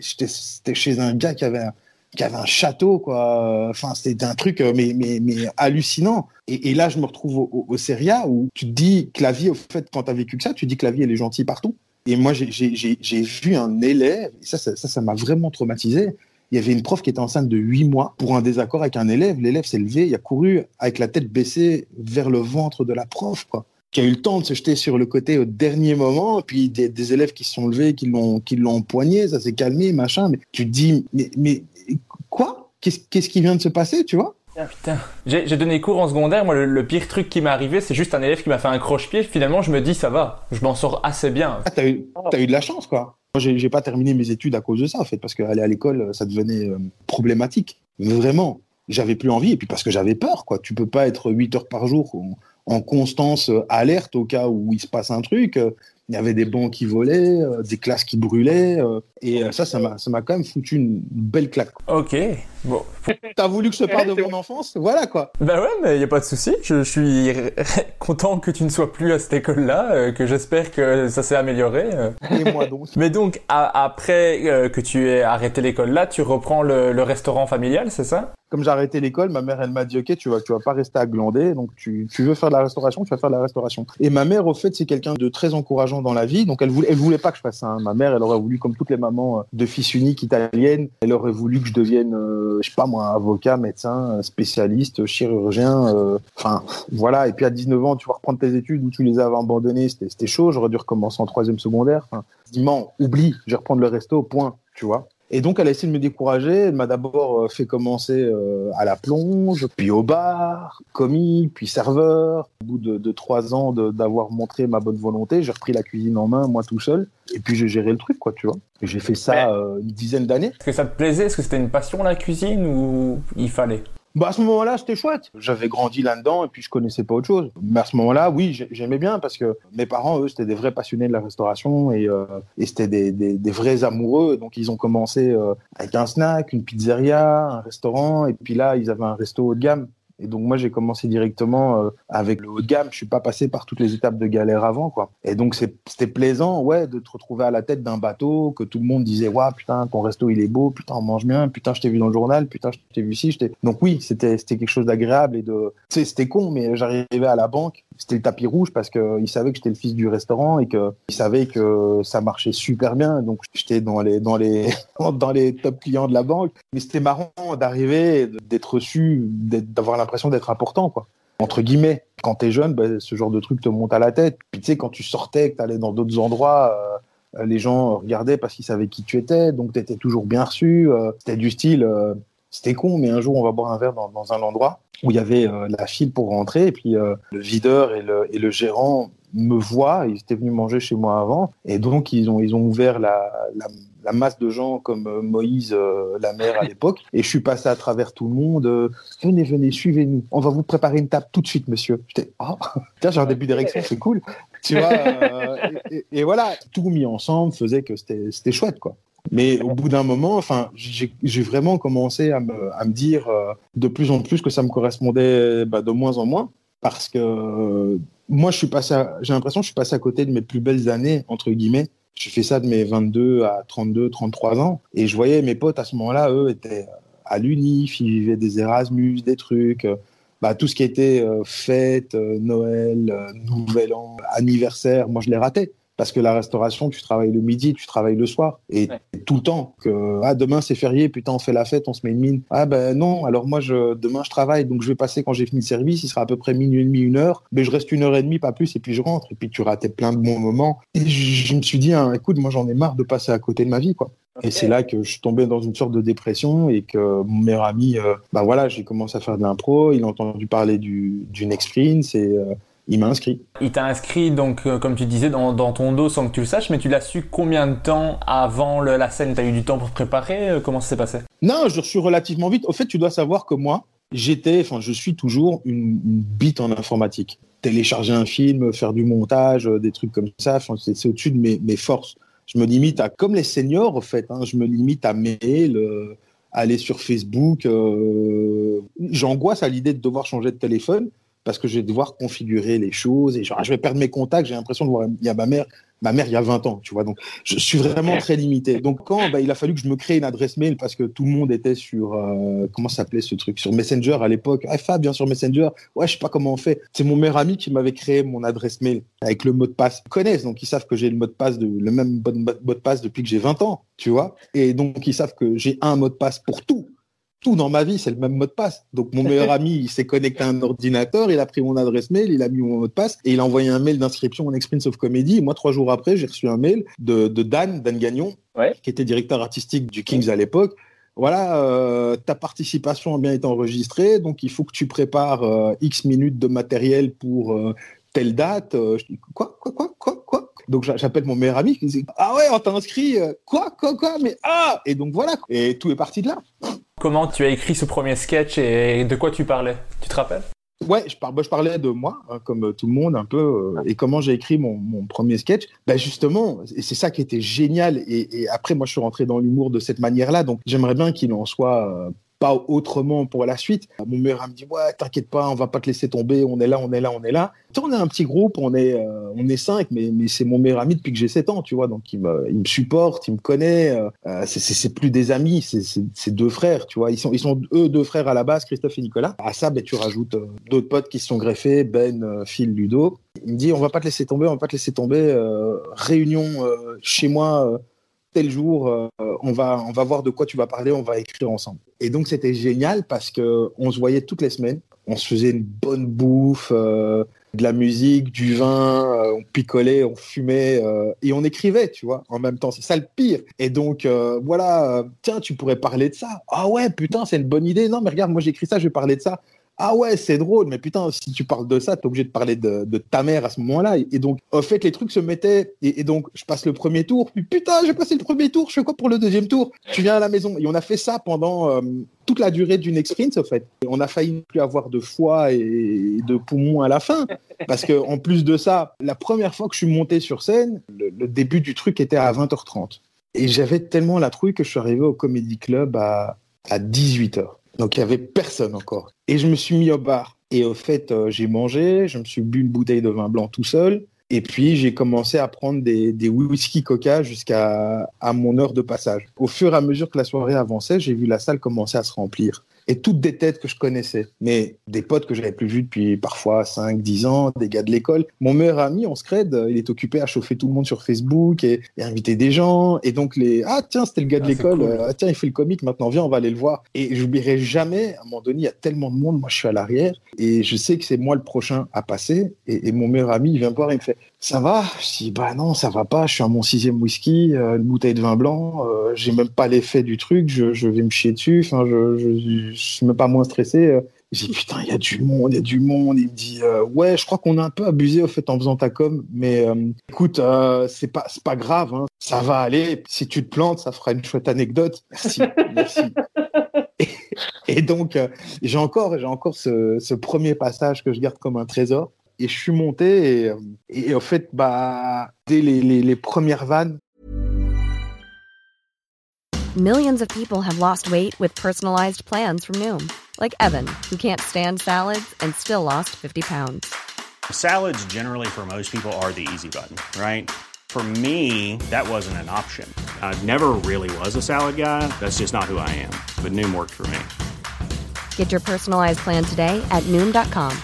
j'étais- c'était chez un gars qui avait un, qui avait un château, quoi. Enfin, c'était un truc, euh, mais, mais, hallucinant. Et, là, je me retrouve au, au, Seria où tu te dis que la vie, au fait, quand tu as vécu que ça, tu dis que la vie, elle est gentille partout. Et moi, j'ai- vu un élève, et ça, ça, m'a vraiment traumatisé. Il y avait une prof qui était enceinte de 8 mois pour un désaccord avec un élève. L'élève s'est levé, il a couru avec la tête baissée vers le ventre de la prof, quoi. Qui a eu le temps de se jeter sur le côté au dernier moment. Puis des, élèves qui se sont levés, qui l'ont qui l'ont empoigné, ça s'est calmé, machin. Mais tu te dis, mais quoi? Qu'est-ce qui vient de se passer, tu vois? Ah, putain. J'ai donné cours en secondaire. Moi, le, le pire truc qui m'est arrivé, c'est juste un élève qui m'a fait un croche-pied. Finalement, je me dis, ça va. Je m'en sors assez bien. Ah, t'as eu, eu de la chance, quoi. Moi, j'ai pas terminé mes études à cause de ça, en fait, parce qu'aller à l'école, ça devenait euh, problématique. Vraiment. J'avais plus envie, et puis parce que j'avais peur, quoi. Tu peux pas être 8 heures par jour en, en constance euh, alerte au cas où il se passe un truc. Il y avait des bancs qui volaient, euh, des classes qui brûlaient, euh, et euh, ça, ça m'a ça m'a quand même foutu une belle claque. Ok. Bon. T'as voulu que je te parle de mon enfance? Voilà, quoi. Bah ouais, mais y a pas de souci. Je, je suis content que tu ne sois plus à cette école-là, euh, que j'espère que ça s'est amélioré. euh. Et moi donc. Mais donc, après euh, que tu aies arrêté l'école là, tu reprends le, le restaurant familial, c'est ça? Comme j'ai arrêté l'école, ma mère, elle m'a dit, OK, tu vas, tu vas pas rester à glander, donc tu, tu veux faire de la restauration, tu vas faire de la restauration. Et ma mère, au fait, c'est quelqu'un de très encourageant dans la vie, donc elle voulait, elle voulait pas que je fasse ça. hein. Ma mère, elle aurait voulu, comme toutes les mamans euh, de fils uniques italiennes, elle aurait voulu que je devienne, euh, je sais pas moi, avocat, médecin, euh, spécialiste, chirurgien, euh, enfin, voilà. Et puis à 19 ans, tu vas reprendre tes études où tu les avais abandonnées, c'était chaud, j'aurais dû recommencer en troisième secondaire. Enfin, dis, oublie, je vais reprendre le resto, point, tu vois. Et donc, elle a essayé de me décourager. Elle m'a d'abord euh, fait commencer euh, à la plonge, puis au bar, commis, puis serveur. Au bout de, de trois ans d'avoir montré ma bonne volonté, j'ai repris la cuisine en main, moi tout seul. Et puis, j'ai géré le truc, quoi, tu vois. Et j'ai fait ça euh, une dizaine d'années. Est-ce que ça te plaisait? Est-ce que c'était une passion la cuisine ou il fallait? Bah à ce moment-là, c'était chouette. J'avais grandi là-dedans et puis je connaissais pas autre chose. Mais à ce moment-là, oui, j'ai- j'aimais bien parce que mes parents, eux, c'était des vrais passionnés de la restauration et, euh, et c'était des, des, des vrais amoureux. Donc ils ont commencé euh, avec un snack, une pizzeria, un restaurant et puis là, ils avaient un resto haut de gamme. Et donc moi j'ai commencé directement euh, avec le haut de gamme. Je suis pas passé par toutes les étapes de galère avant quoi. Et donc c'était plaisant ouais de te retrouver à la tête d'un bateau que tout le monde disait waouh putain ton resto il est beau, putain on mange bien, putain je t'ai vu dans le journal, putain je t'ai vu ici. Donc oui c'était c'était quelque chose d'agréable et de c'était con mais j'arrivais à la banque c'était le tapis rouge parce que ils savaient que j'étais le fils du restaurant et que ils savaient que ça marchait super bien. Donc j'étais dans les dans les dans les top clients de la banque. Mais c'était marrant d'arriver d'être reçu d'avoir l'impression d'être important quoi. Entre guillemets. Quand t'es jeune bah, ce genre de truc te monte à la tête. Puis tu sais quand tu sortais que t'allais dans d'autres endroits euh, les gens regardaient parce qu'ils savaient qui tu étais. Donc t'étais toujours bien reçu euh, c'était du style euh, c'était con mais un jour on va boire un verre dans, un endroit où il y avait euh, la file pour rentrer. Et puis euh, le videur et le, gérant me voient, ils étaient venus manger chez moi avant. Et donc ils ont ouvert la, masse de gens comme euh, Moïse la mère à l'époque. Et je suis passé à travers tout le monde venez venez suivez-nous. On va vous préparer une table tout de suite monsieur. J'étais tiens j'ai un début d'érection c'est cool. Tu vois et, et- voilà. Tout mis ensemble faisait que c'était chouette quoi mais au bout d'un moment, enfin, j'ai vraiment commencé à me, dire euh, de plus en plus que ça me correspondait bah, de moins en moins, parce que euh, moi, je j'ai l'impression que je suis passé à côté de mes plus belles années entre guillemets. J'ai fait ça de mes 22 à 32, 33 ans, et je voyais mes potes à ce moment-là, eux étaient à l'UNIF, ils vivaient des Erasmus, des trucs. euh, bah, tout ce qui était euh, fête, euh, Noël, euh, Nouvel An, anniversaire, moi je les ratais. Parce que la restauration, tu travailles le midi, tu travailles le soir. Et Ouais. tout le temps. Que, ah, demain c'est férié, putain, on fait la fête, on se met une mine. Ah, ben non, alors moi, je, demain je travaille, donc je vais passer quand j'ai fini le service, il sera à peu près minuit et demi, une heure. Mais je reste une heure et demie, pas plus, et puis je rentre. Et puis tu ratais plein de bons moments. Et je, je me suis dit, hein, écoute, moi j'en ai marre de passer à côté de ma vie, quoi. Et c'est là que je suis tombé dans une sorte de dépression et que mon meilleur ami, euh, bah voilà, j'ai commencé à faire de l'impro, il a entendu parler du, du Next Prince et euh, il m'a inscrit. Il t'a inscrit, donc, euh, comme tu disais, dans, dans ton dos sans que tu le saches, mais tu l'as su combien de temps avant le- la scène? T'as eu du temps pour te préparer? Euh, Comment ça s'est passé? Non, je suis relativement vite. Au fait, tu dois savoir que moi, j'étais, enfin, je suis toujours une, une bite en informatique. Télécharger un film, faire du montage, euh, des trucs comme ça, c'est au-dessus de mes, mes forces. Je me limite à, comme les seniors, au fait, hein, je me limite à mail, aller sur Facebook. euh, J'angoisse à l'idée de devoir changer de téléphone parce que je vais devoir configurer les choses et genre, je vais perdre mes contacts. J'ai l'impression de voir, il y a ma mère, ma mère il y a 20 ans, tu vois. Donc, je suis vraiment très limité. Donc, quand bah, il a fallu que je me crée une adresse mail parce que tout le monde était sur, euh, comment s'appelait ce truc, sur Messenger à l'époque. Ah, Fab, bien sur Messenger. Ouais, je sais pas comment on fait. C'est mon meilleur ami qui m'avait créé mon adresse mail avec le mot de passe. Ils connaissent, donc ils savent que j'ai le mot de passe, de, le même mot de mot de passe depuis que j'ai 20 ans, tu vois. Et donc, ils savent que j'ai un mot de passe pour tout tout dans ma vie, c'est le même mot de passe. Donc mon meilleur ami, il s'est connecté à un ordinateur, il a pris mon adresse mail, il a mis mon mot de passe et il a envoyé un mail d'inscription en Experience of Comedy. Et moi, trois jours après, j'ai reçu un mail de, de Dan, Dan Gagnon, Ouais. qui était directeur artistique du Kings à l'époque. Voilà, euh, ta participation a bien été enregistrée, donc il faut que tu prépares euh, X minutes de matériel pour euh, telle date. Je dis, quoi, quoi, quoi, quoi, quoi? Donc j'a- j'appelle mon meilleur ami qui dit, ah ouais, on t'a inscrit, quoi, quoi, quoi, mais ah Et donc voilà, et tout est parti de là. Comment tu as écrit ce premier sketch et de quoi tu parlais? Tu te rappelles? Ouais, je, bah, parlais de moi, hein, comme euh, tout le monde, un peu, euh, et comment j'ai écrit mon, premier sketch. Bah, justement, c'est ça qui était génial. Et, et après, moi, je suis rentré dans l'humour de cette manière-là. Donc, j'aimerais bien qu'il en soit euh, pas autrement pour la suite. Mon meilleur ami me dit, ouais, t'inquiète pas, on va pas te laisser tomber. On est là, on est là, on est là. On est un petit groupe, on est, euh, on est cinq, mais, mais c'est mon meilleur ami depuis que j'ai 7 ans, tu vois. Donc, il me, il me supporte, il me connaît. euh, euh, c'est- plus des amis, c'est- deux frères, tu vois. Ils sont, ils sont eux deux frères à la base, Christophe et Nicolas. À ça, ben, tu rajoutes euh, d'autres potes qui se sont greffés, Ben, Phil, Ludo. Il me dit, on va pas te laisser tomber, on va pas te laisser tomber. réunion chez moi tel jour, euh, on va, on va voir de quoi tu vas parler, on va écrire ensemble. Et donc c'était génial parce que on se voyait toutes les semaines, on se faisait une bonne bouffe, euh, de la musique, du vin, euh, on picolait, on fumait et on écrivait, tu vois, en même temps. C'est ça le pire. Et donc voilà, tiens, tu pourrais parler de ça. Ah ouais, putain, c'est une bonne idée. Non, mais regarde, moi j'écris ça, je vais parler de ça. Ah ouais, c'est drôle, mais putain, si tu parles de ça, t'es obligé de parler de, ta mère à ce moment-là. Et donc, en fait, les trucs se mettaient, et, donc, je passe le premier tour, puis putain, j'ai passé le premier tour, je fais quoi pour le deuxième tour? Tu viens à la maison. Et on a fait ça pendant euh, toute la durée d'une experience, en fait. On a failli plus avoir de foie et de poumons à la fin, parce que en plus de ça, la première fois que je suis monté sur scène, le, le début du truc était à 20h30. Et j'avais tellement la trouille que je suis arrivé au Comedy Club à, à 18h. Donc il y avait personne encore. Et je me suis mis au bar. Et au fait, euh, j'ai mangé, je me suis bu une bouteille de vin blanc tout seul. Et puis j'ai commencé à prendre des, whisky coca jusqu'à à mon heure de passage. Au fur et à mesure que la soirée avançait, j'ai vu la salle commencer à se remplir et toutes des têtes que je connaissais, mais des potes que j'avais plus vus depuis parfois 5, 10 ans, des gars de l'école. Mon meilleur ami, on se crède, il est occupé à chauffer tout le monde sur Facebook et, inviter des gens. Et donc, les Ah, tiens, c'était le gars de ah, l'école, ah, tiens, il fait le comique, maintenant viens, on va aller le voir. Et j'oublierai jamais, à un moment donné, il y a tellement de monde, moi je suis à l'arrière et je sais que c'est moi le prochain à passer. Et, mon meilleur ami, il vient me voir et il me fait Ça va? Je dis Bah non, ça va pas, je suis à mon sixième whisky, euh, une bouteille de vin blanc, euh, j'ai même pas l'effet du truc, je, je, vais me chier dessus. Enfin, je, je je suis même pas moins stressé. Euh. J'ai dit putain, il y a du monde, il y a du monde. Il me dit euh, ouais, je crois qu'on a un peu abusé au fait en faisant ta com, mais écoute, c'est pas c'est pas grave, hein. ça va aller. Si tu te plantes, ça fera une chouette anecdote. Merci, merci. Et, donc j'ai encore j'ai encore ce, ce, premier passage que je garde comme un trésor. Et je suis monté et, et, au fait bah dès les, les, les premières vannes, Millions of people have lost weight with personalized plans from Noom, like Evan, who can't stand salads and still lost 50 pounds. Salads, generally, for most people, are the easy button, right? For me, that wasn't an option. I never really was a salad guy. That's just not who I am. But Noom worked for me. Get your personalized plan today at Noom.com.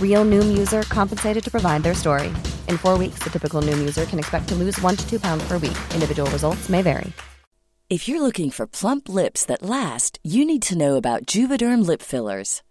Real Noom user compensated to provide their story. In four weeks, the typical Noom user can expect to lose one to two pounds per week. Individual results may vary. If you're looking for plump lips that last, you need to know about Juvederm lip fillers.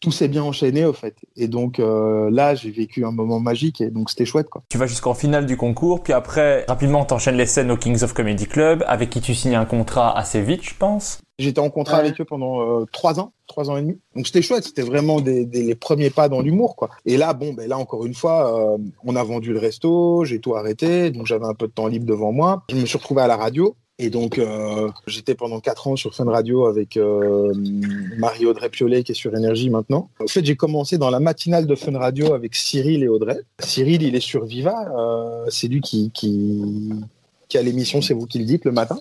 Tout s'est bien enchaîné au fait. Et donc euh, là, j'ai vécu un moment magique et donc c'était chouette quoi. Tu vas jusqu'en finale du concours, puis après, rapidement, t'enchaînes les scènes au Kings of Comedy Club, avec qui tu signes un contrat assez vite, je pense. J'étais en contrat avec eux pendant euh, trois ans, trois ans et demi. Donc c'était chouette, c'était vraiment des, des, les premiers pas dans l'humour, quoi. Et là, bon, ben là encore une fois, euh, on a vendu le resto, j'ai tout arrêté, donc j'avais un peu de temps libre devant moi. Je me suis retrouvé à la radio. Et donc, euh, j'étais pendant quatre ans sur Fun Radio avec euh, Marie-Audrey Piolet qui est sur Énergie maintenant. En fait, j'ai commencé dans la matinale de Fun Radio avec Cyril et Audrey. Cyril, il est sur Viva. Euh, c'est lui qui, qui, qui a l'émission C'est vous qui le dites le matin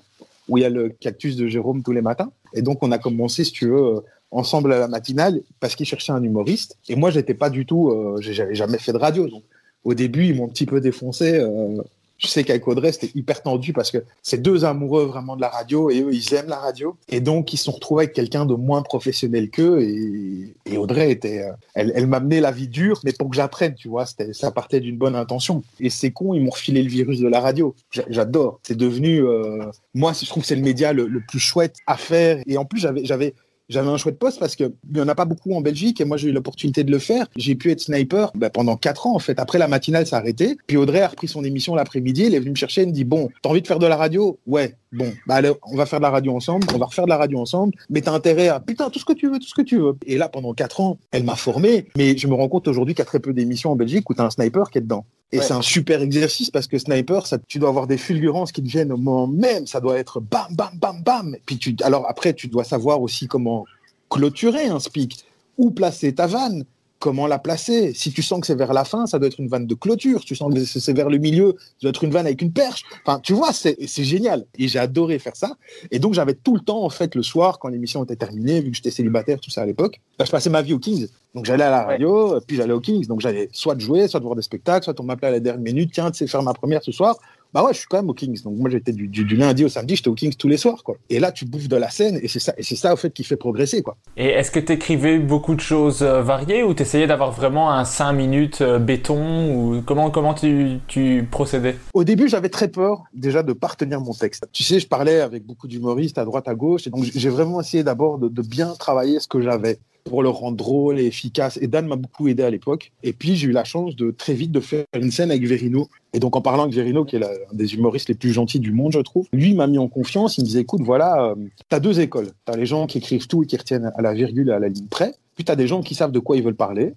où il y a le cactus de Jérôme tous les matins. Et donc, on a commencé, si tu veux, ensemble à la matinale parce qu'il cherchait un humoriste. Et moi, j'étais pas du tout, euh, j'avais jamais fait de radio. Donc, au début, ils m'ont un petit peu défoncé. Euh, je sais qu'avec Audrey, c'était hyper tendu parce que c'est deux amoureux vraiment de la radio et eux, ils aiment la radio. Et donc, ils se sont retrouvés avec quelqu'un de moins professionnel qu'eux. Et, et, Audrey était, euh, elle, elle m'amenait la vie dure, mais pour que j'apprenne, tu vois, ça partait d'une bonne intention. Et c'est con, ils m'ont refilé le virus de la radio. J'adore. C'est devenu, euh, moi, je trouve que c'est le média le, le, plus chouette à faire. Et en plus, j'avais, j'avais, j'avais un chouette poste parce qu'il n'y en a pas beaucoup en Belgique et moi j'ai eu l'opportunité de le faire. J'ai pu être sniper bah, pendant quatre ans en fait. Après la matinale s'est arrêtée. Puis Audrey a repris son émission l'après-midi. Elle est venue me chercher. Elle me dit Bon, t'as envie de faire de la radio? Ouais. Bon, bah allez, on va faire de la radio ensemble. On va refaire de la radio ensemble. Mais t'as intérêt à putain, tout ce que tu veux, tout ce que tu veux. Et là, pendant quatre ans, elle m'a formé. Mais je me rends compte aujourd'hui qu'il y a très peu d'émissions en Belgique où t'as un sniper qui est dedans. Et Ouais. c'est un super exercice parce que sniper, ça, tu dois avoir des fulgurances qui te viennent au moment même. Ça doit être bam, bam, bam, bam. Puis tu, alors après, tu dois savoir aussi comment clôturer un speak, où placer ta vanne, comment la placer. Si tu sens que c'est vers la fin, ça doit être une vanne de clôture. Si tu sens que c'est vers le milieu, ça doit être une vanne avec une perche. Enfin, tu vois, c'est génial. Et j'ai adoré faire ça. Et donc, j'avais tout le temps, en fait, le soir, quand l'émission était terminée, vu que j'étais célibataire, tout ça à l'époque, bah, je passais ma vie au Kings. Donc, j'allais à la radio, puis j'allais au Kings. Donc, j'allais soit jouer, soit voir des spectacles, soit on m'appelait à la dernière minute, tiens, tu sais faire ma première ce soir. Bah ouais, je suis quand même au Kings. Donc, moi, j'étais du, du- du lundi au samedi, j'étais au Kings tous les soirs, quoi. Et là, tu bouffes de la scène, et c'est ça, et c'est ça, au fait, qui fait progresser, quoi. Et est-ce que tu écrivais beaucoup de choses euh, variées ou tu essayais d'avoir vraiment un 5 minutes euh, béton ou comment, comment tu, tu procédais? Au début, j'avais très peur déjà de pas retenir mon texte. Tu sais, je parlais avec beaucoup d'humoristes à droite, à gauche, et donc j'ai vraiment essayé d'abord de, de bien travailler ce que j'avais pour le rendre drôle et efficace. Et Dan m'a beaucoup aidé à l'époque. Et puis, j'ai eu la chance de très vite de faire une scène avec Verino. Et donc, en parlant avec Verino, qui est la- un des humoristes les plus gentils du monde, je trouve, lui m'a mis en confiance. Il me disait, écoute, voilà, euh, t'as deux écoles. T'as les gens qui écrivent tout et qui retiennent à la virgule et à la ligne près. Puis t'as des gens qui savent de quoi ils veulent parler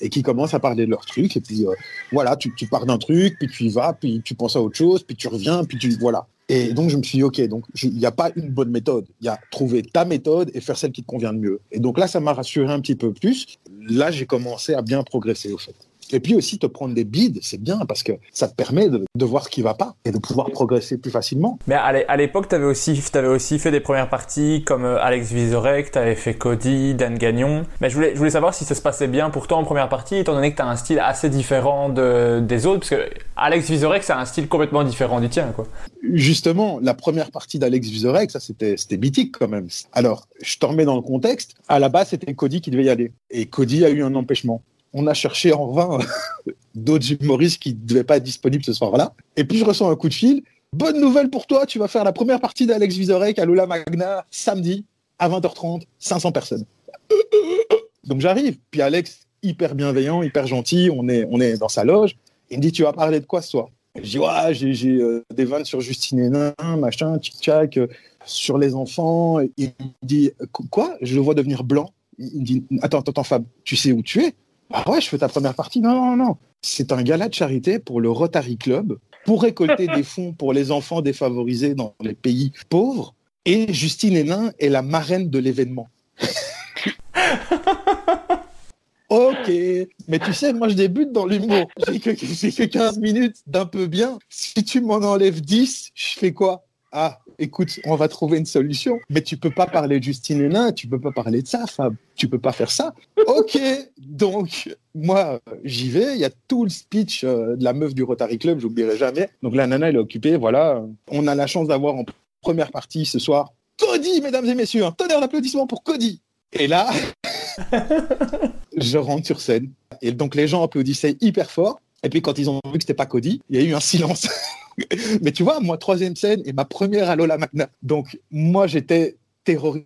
et qui commencent à parler de leur truc. Et puis, euh, voilà, tu, tu pars d'un truc, puis tu y vas, puis tu penses à autre chose, puis tu reviens, puis tu voilà. Et donc je me suis dit ok, donc il n'y a pas une bonne méthode. Il y a trouver ta méthode et faire celle qui te convient le mieux. Et donc là, ça m'a rassuré un petit peu plus. Là, j'ai commencé à bien progresser au fait. Et puis aussi te prendre des bides, c'est bien parce que ça te permet de, de voir ce qui va pas et de pouvoir progresser plus facilement. Mais à l'é- à l'époque, tu avais aussi, t'avais aussi fait des premières parties comme euh, Alex Vizorek, tu avais fait Cody, Dan Gagnon. Mais je voulais, je voulais savoir si ça se passait bien pour toi en première partie, étant donné que tu as un style assez différent de, des autres, parce que Alex Vizorek, c'est un style complètement différent du tien. Quoi. Justement, la première partie d'Alex Vizorek, ça c'était c'était mythique quand même. Alors, je te remets dans le contexte. À la base, c'était Cody qui devait y aller. Et Cody a eu un empêchement. On a cherché en vain d'autres humoristes qui ne devaient pas être disponibles ce soir-là. Et puis je reçois un coup de fil. Bonne nouvelle pour toi, tu vas faire la première partie d'Alex Vizorek à Lola Magna samedi à 20h30, 500 personnes. Donc j'arrive, puis Alex, hyper bienveillant, hyper gentil, on est, dans sa loge. Il me dit, tu vas parler de quoi ce soir? Je dis, ouais, j'ai euh, des vannes sur Justine Hénin, machin, tchic-tchac, euh, sur les enfants. Il me dit, Qu- quoi? Je le vois devenir blanc. Il me dit, attends, attends, attends, Fab, tu sais où tu es? Ah ouais, je fais ta première partie. Non, non, non. C'est un gala de charité pour le Rotary Club pour récolter des fonds pour les enfants défavorisés dans les pays pauvres. Et Justine Hénin est la marraine de l'événement. Ok, mais tu sais, moi je débute dans l'humour. J'ai que, que 15 minutes d'un peu bien. Si tu m'en enlèves 10, je fais quoi? Ah, écoute, on va trouver une solution. Mais tu peux pas parler de Justine Hénin, tu peux pas parler de ça, Fab. Tu peux pas faire ça. Ok, donc moi j'y vais. Il y a tout le speech euh, de la meuf du Rotary Club, j'oublierai jamais. Donc la nana elle est occupée, voilà. On a la chance d'avoir en première partie ce soir Cody, mesdames et messieurs. Un tonnerre d'applaudissements pour Cody. Et là, je rentre sur scène. Et donc les gens applaudissaient hyper fort. Et puis quand ils ont vu que c'était pas Cody, il y a eu un silence. Mais tu vois, moi, troisième scène et ma première à Lola Magna. Donc moi, j'étais terrorisé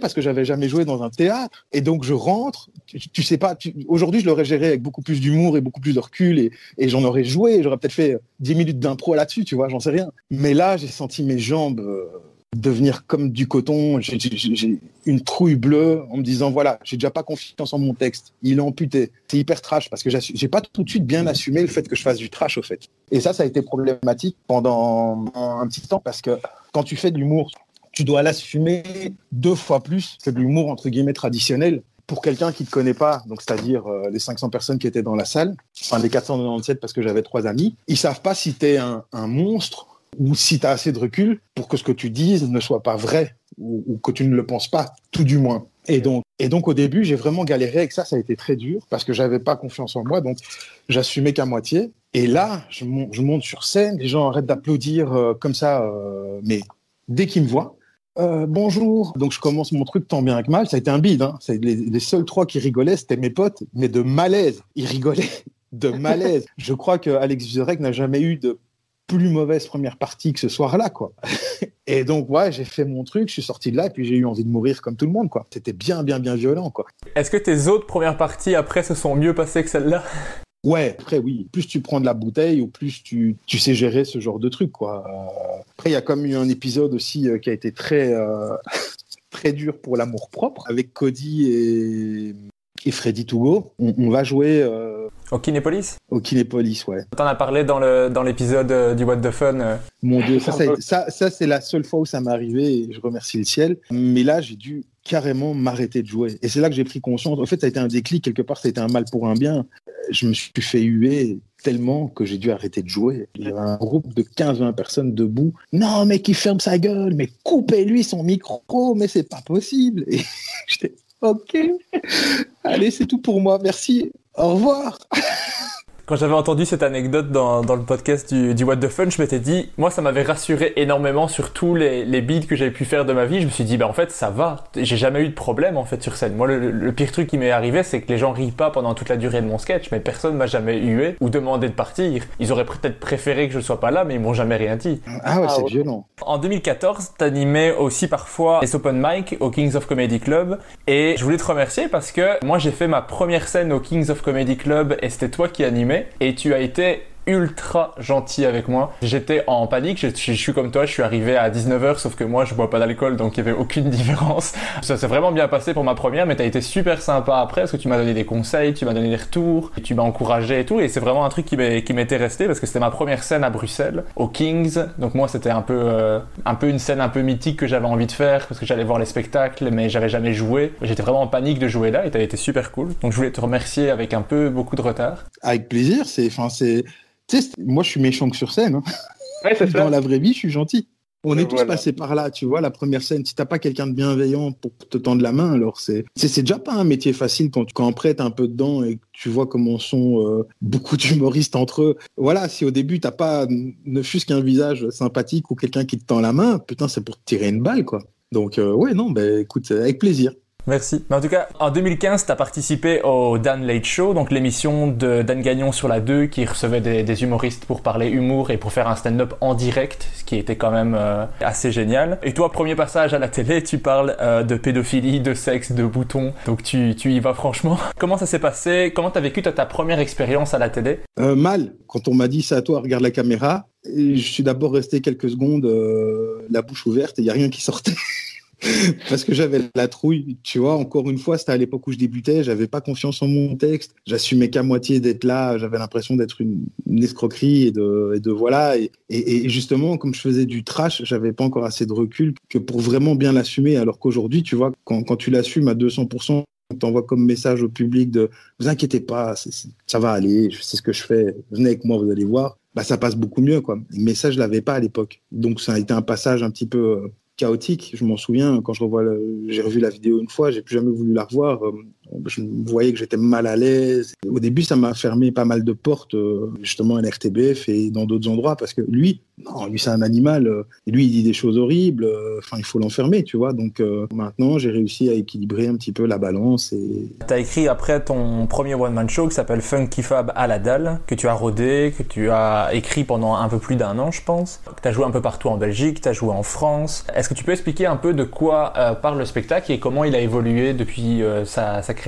parce que j'avais jamais joué dans un théâtre. Et donc je rentre. Tu, sais pas, aujourd'hui, je l'aurais géré avec beaucoup plus d'humour et beaucoup plus de recul et, et j'en aurais joué. J'aurais peut-être fait 10 minutes d'impro là-dessus, tu vois, j'en sais rien. Mais là, j'ai senti mes jambes. euh, devenir comme du coton. J'ai- une trouille bleue en me disant voilà, j'ai déjà pas confiance en mon texte. Il est amputé. C'est hyper trash parce que j'ai pas tout de suite bien assumé le fait que je fasse du trash au fait. Et ça, ça a été problématique pendant un petit temps parce que quand tu fais de l'humour, tu dois l'assumer deux fois plus que de l'humour entre guillemets traditionnel. Pour quelqu'un qui ne te connaît pas, donc c'est-à-dire euh, les 500 personnes qui étaient dans la salle, enfin les 497 parce que j'avais trois amis, ils savent pas si tu es un monstre ou si tu as assez de recul pour que ce que tu dises ne soit pas vrai ou, ou que tu ne le penses pas, tout du moins. Et donc, et donc au début, j'ai vraiment galéré avec ça, ça a été très dur parce que j'avais pas confiance en moi, donc j'assumais qu'à moitié. Et là, je, mon- je monte sur scène, les gens arrêtent d'applaudir euh, comme ça, euh, mais dès qu'ils me voient, euh, bonjour. Donc je commence mon truc tant bien que mal. Ça a été un bide. Hein. Les seuls trois qui rigolaient, c'était mes potes, mais de malaise. Ils rigolaient de malaise. je crois que Alex Vizorek n'a jamais eu de plus mauvaise première partie que ce soir-là, quoi. Et donc, ouais, j'ai fait mon truc, je suis sorti de là, et puis j'ai eu envie de mourir comme tout le monde, quoi. C'était bien, bien, bien violent, quoi. Est-ce que tes autres premières parties après se sont mieux passées que celle-là Ouais, après, oui, plus tu prends de la bouteille, ou plus tu, tu sais gérer ce genre de truc, quoi. Euh, après, il y a comme eu un épisode aussi euh, qui a été très, euh, très dur pour l'amour propre, avec Cody et, et Freddy Tougo. On, on va jouer... euh, Au Kinépolis Au Kinépolis, ouais. T'en as parlé dans le dans l'épisode euh, du What the Fun. euh. Mon Dieu, ça, ça, ça, ça, c'est la seule fois où ça m'est arrivé et je remercie le ciel. Mais là, j'ai dû carrément m'arrêter de jouer. Et c'est là que j'ai pris conscience. En fait, ça a été un déclic. Quelque part, ça a été un mal pour un bien. Je me suis fait huer tellement que j'ai dû arrêter de jouer. Il y avait un groupe de 15-20 personnes debout. Non, mais qui ferme sa gueule, mais coupez-lui son micro, mais c'est pas possible. Et j'étais, ok, allez, c'est tout pour moi, merci, au revoir. Quand j'avais entendu cette anecdote dans, dans le podcast du, du What the Fun, je m'étais dit, moi ça m'avait rassuré énormément sur tous les, les beats que j'avais pu faire de ma vie. Je me suis dit, bah en fait ça va, j'ai jamais eu de problème en fait sur scène. Moi le, le pire truc qui m'est arrivé, c'est que les gens rient pas pendant toute la durée de mon sketch, mais personne m'a jamais hué ou demandé de partir. Ils auraient peut-être préféré que je sois pas là, mais ils m'ont jamais rien dit. Ah ouais, c'est violent. En 2014, t'animais aussi parfois les open mic au Kings of Comedy Club et je voulais te remercier parce que moi j'ai fait ma première scène au Kings of Comedy Club et c'était toi qui animais et tu as été ultra gentil avec moi. J'étais en panique, je, suis comme toi, je suis arrivé à 19h sauf que moi je bois pas d'alcool donc il y avait aucune différence. Ça s'est vraiment bien passé pour ma première mais t'as été super sympa après parce que tu m'as donné des conseils, tu m'as donné des retours, et tu m'as encouragé et tout et c'est vraiment un truc qui m'était resté parce que c'était ma première scène à Bruxelles au Kings donc moi c'était un peu euh, un peu une scène un peu mythique que j'avais envie de faire parce que j'allais voir les spectacles mais j'avais jamais joué. J'étais vraiment en panique de jouer là et t'as été super cool. Donc je voulais te remercier avec un peu beaucoup de retard. Avec plaisir, c'est, enfin, c'est, tu sais, c'est- moi, je suis méchant que sur scène. hein. Ouais, c'est ça. Dans la vraie vie, je suis gentil. On est tous Voilà. passés par là, tu vois, la première scène. Si t'as pas quelqu'un de bienveillant pour te tendre la main, alors c'est, c'est, c'est déjà pas un métier facile quand tu, quand on prête un peu dedans et que tu vois comment sont euh, beaucoup d'humoristes entre eux. Voilà, si au début t'as pas ne fût-ce qu'un visage sympathique ou quelqu'un qui te tend la main, putain, c'est pour te tirer une balle, quoi. Donc, euh, ouais, non, ben, écoute, avec plaisir. Merci. En tout cas, en 2015, tu as participé au Dan Late Show, donc l'émission de Dan Gagnon sur la 2 qui recevait des, humoristes pour parler humour et pour faire un stand-up en direct, ce qui était quand même euh, assez génial. Et toi, premier passage à la télé, tu parles euh, de pédophilie, de sexe, de boutons, donc tu, tu y vas franchement. Comment ça s'est passé? Comment t'as vécu ta première expérience à la télé? Euh, mal, quand on m'a dit ça à toi, regarde la caméra, je suis d'abord resté quelques secondes la bouche ouverte et il n'y a rien qui sortait. Parce que j'avais la trouille, tu vois. Encore une fois, c'était à l'époque où je débutais, j'avais pas confiance en mon texte, j'assumais qu'à moitié d'être là, j'avais l'impression d'être une, escroquerie et de, voilà. Et, justement, comme je faisais du trash, j'avais pas encore assez de recul que pour vraiment bien l'assumer. Alors qu'aujourd'hui, tu vois, quand, tu l'assumes à 200%, on t'envoie comme message au public de vous inquiétez pas, c'est- c'est- ça va aller, sais ce que je fais, venez avec moi, vous allez voir. Bah, ça passe beaucoup mieux, quoi. Mais ça, je l'avais pas à l'époque. Donc, ça a été un passage un petit peu euh, chaotique. Je m'en souviens, quand je revois, j'ai revu la vidéo une fois, j'ai plus jamais voulu la revoir. Euh, Je voyais que j'étais mal à l'aise. Au début, ça m'a fermé pas mal de portes, euh, justement à l'RTBF et dans d'autres endroits, parce que lui, non, lui, c'est un animal. euh, lui, il dit des choses horribles. euh, Enfin, il faut l'enfermer, tu vois. Donc, maintenant, j'ai réussi à équilibrer un petit peu la balance et T'as écrit après ton premier one-man show qui s'appelle Funky Fab à la dalle, que tu as rodé, que tu as écrit pendant un peu plus d'un an, je pense. Que t'as joué un peu partout en Belgique, t'as joué en France. Est-ce que tu peux expliquer un peu de quoi parle le spectacle et comment il a évolué depuis sa, sa création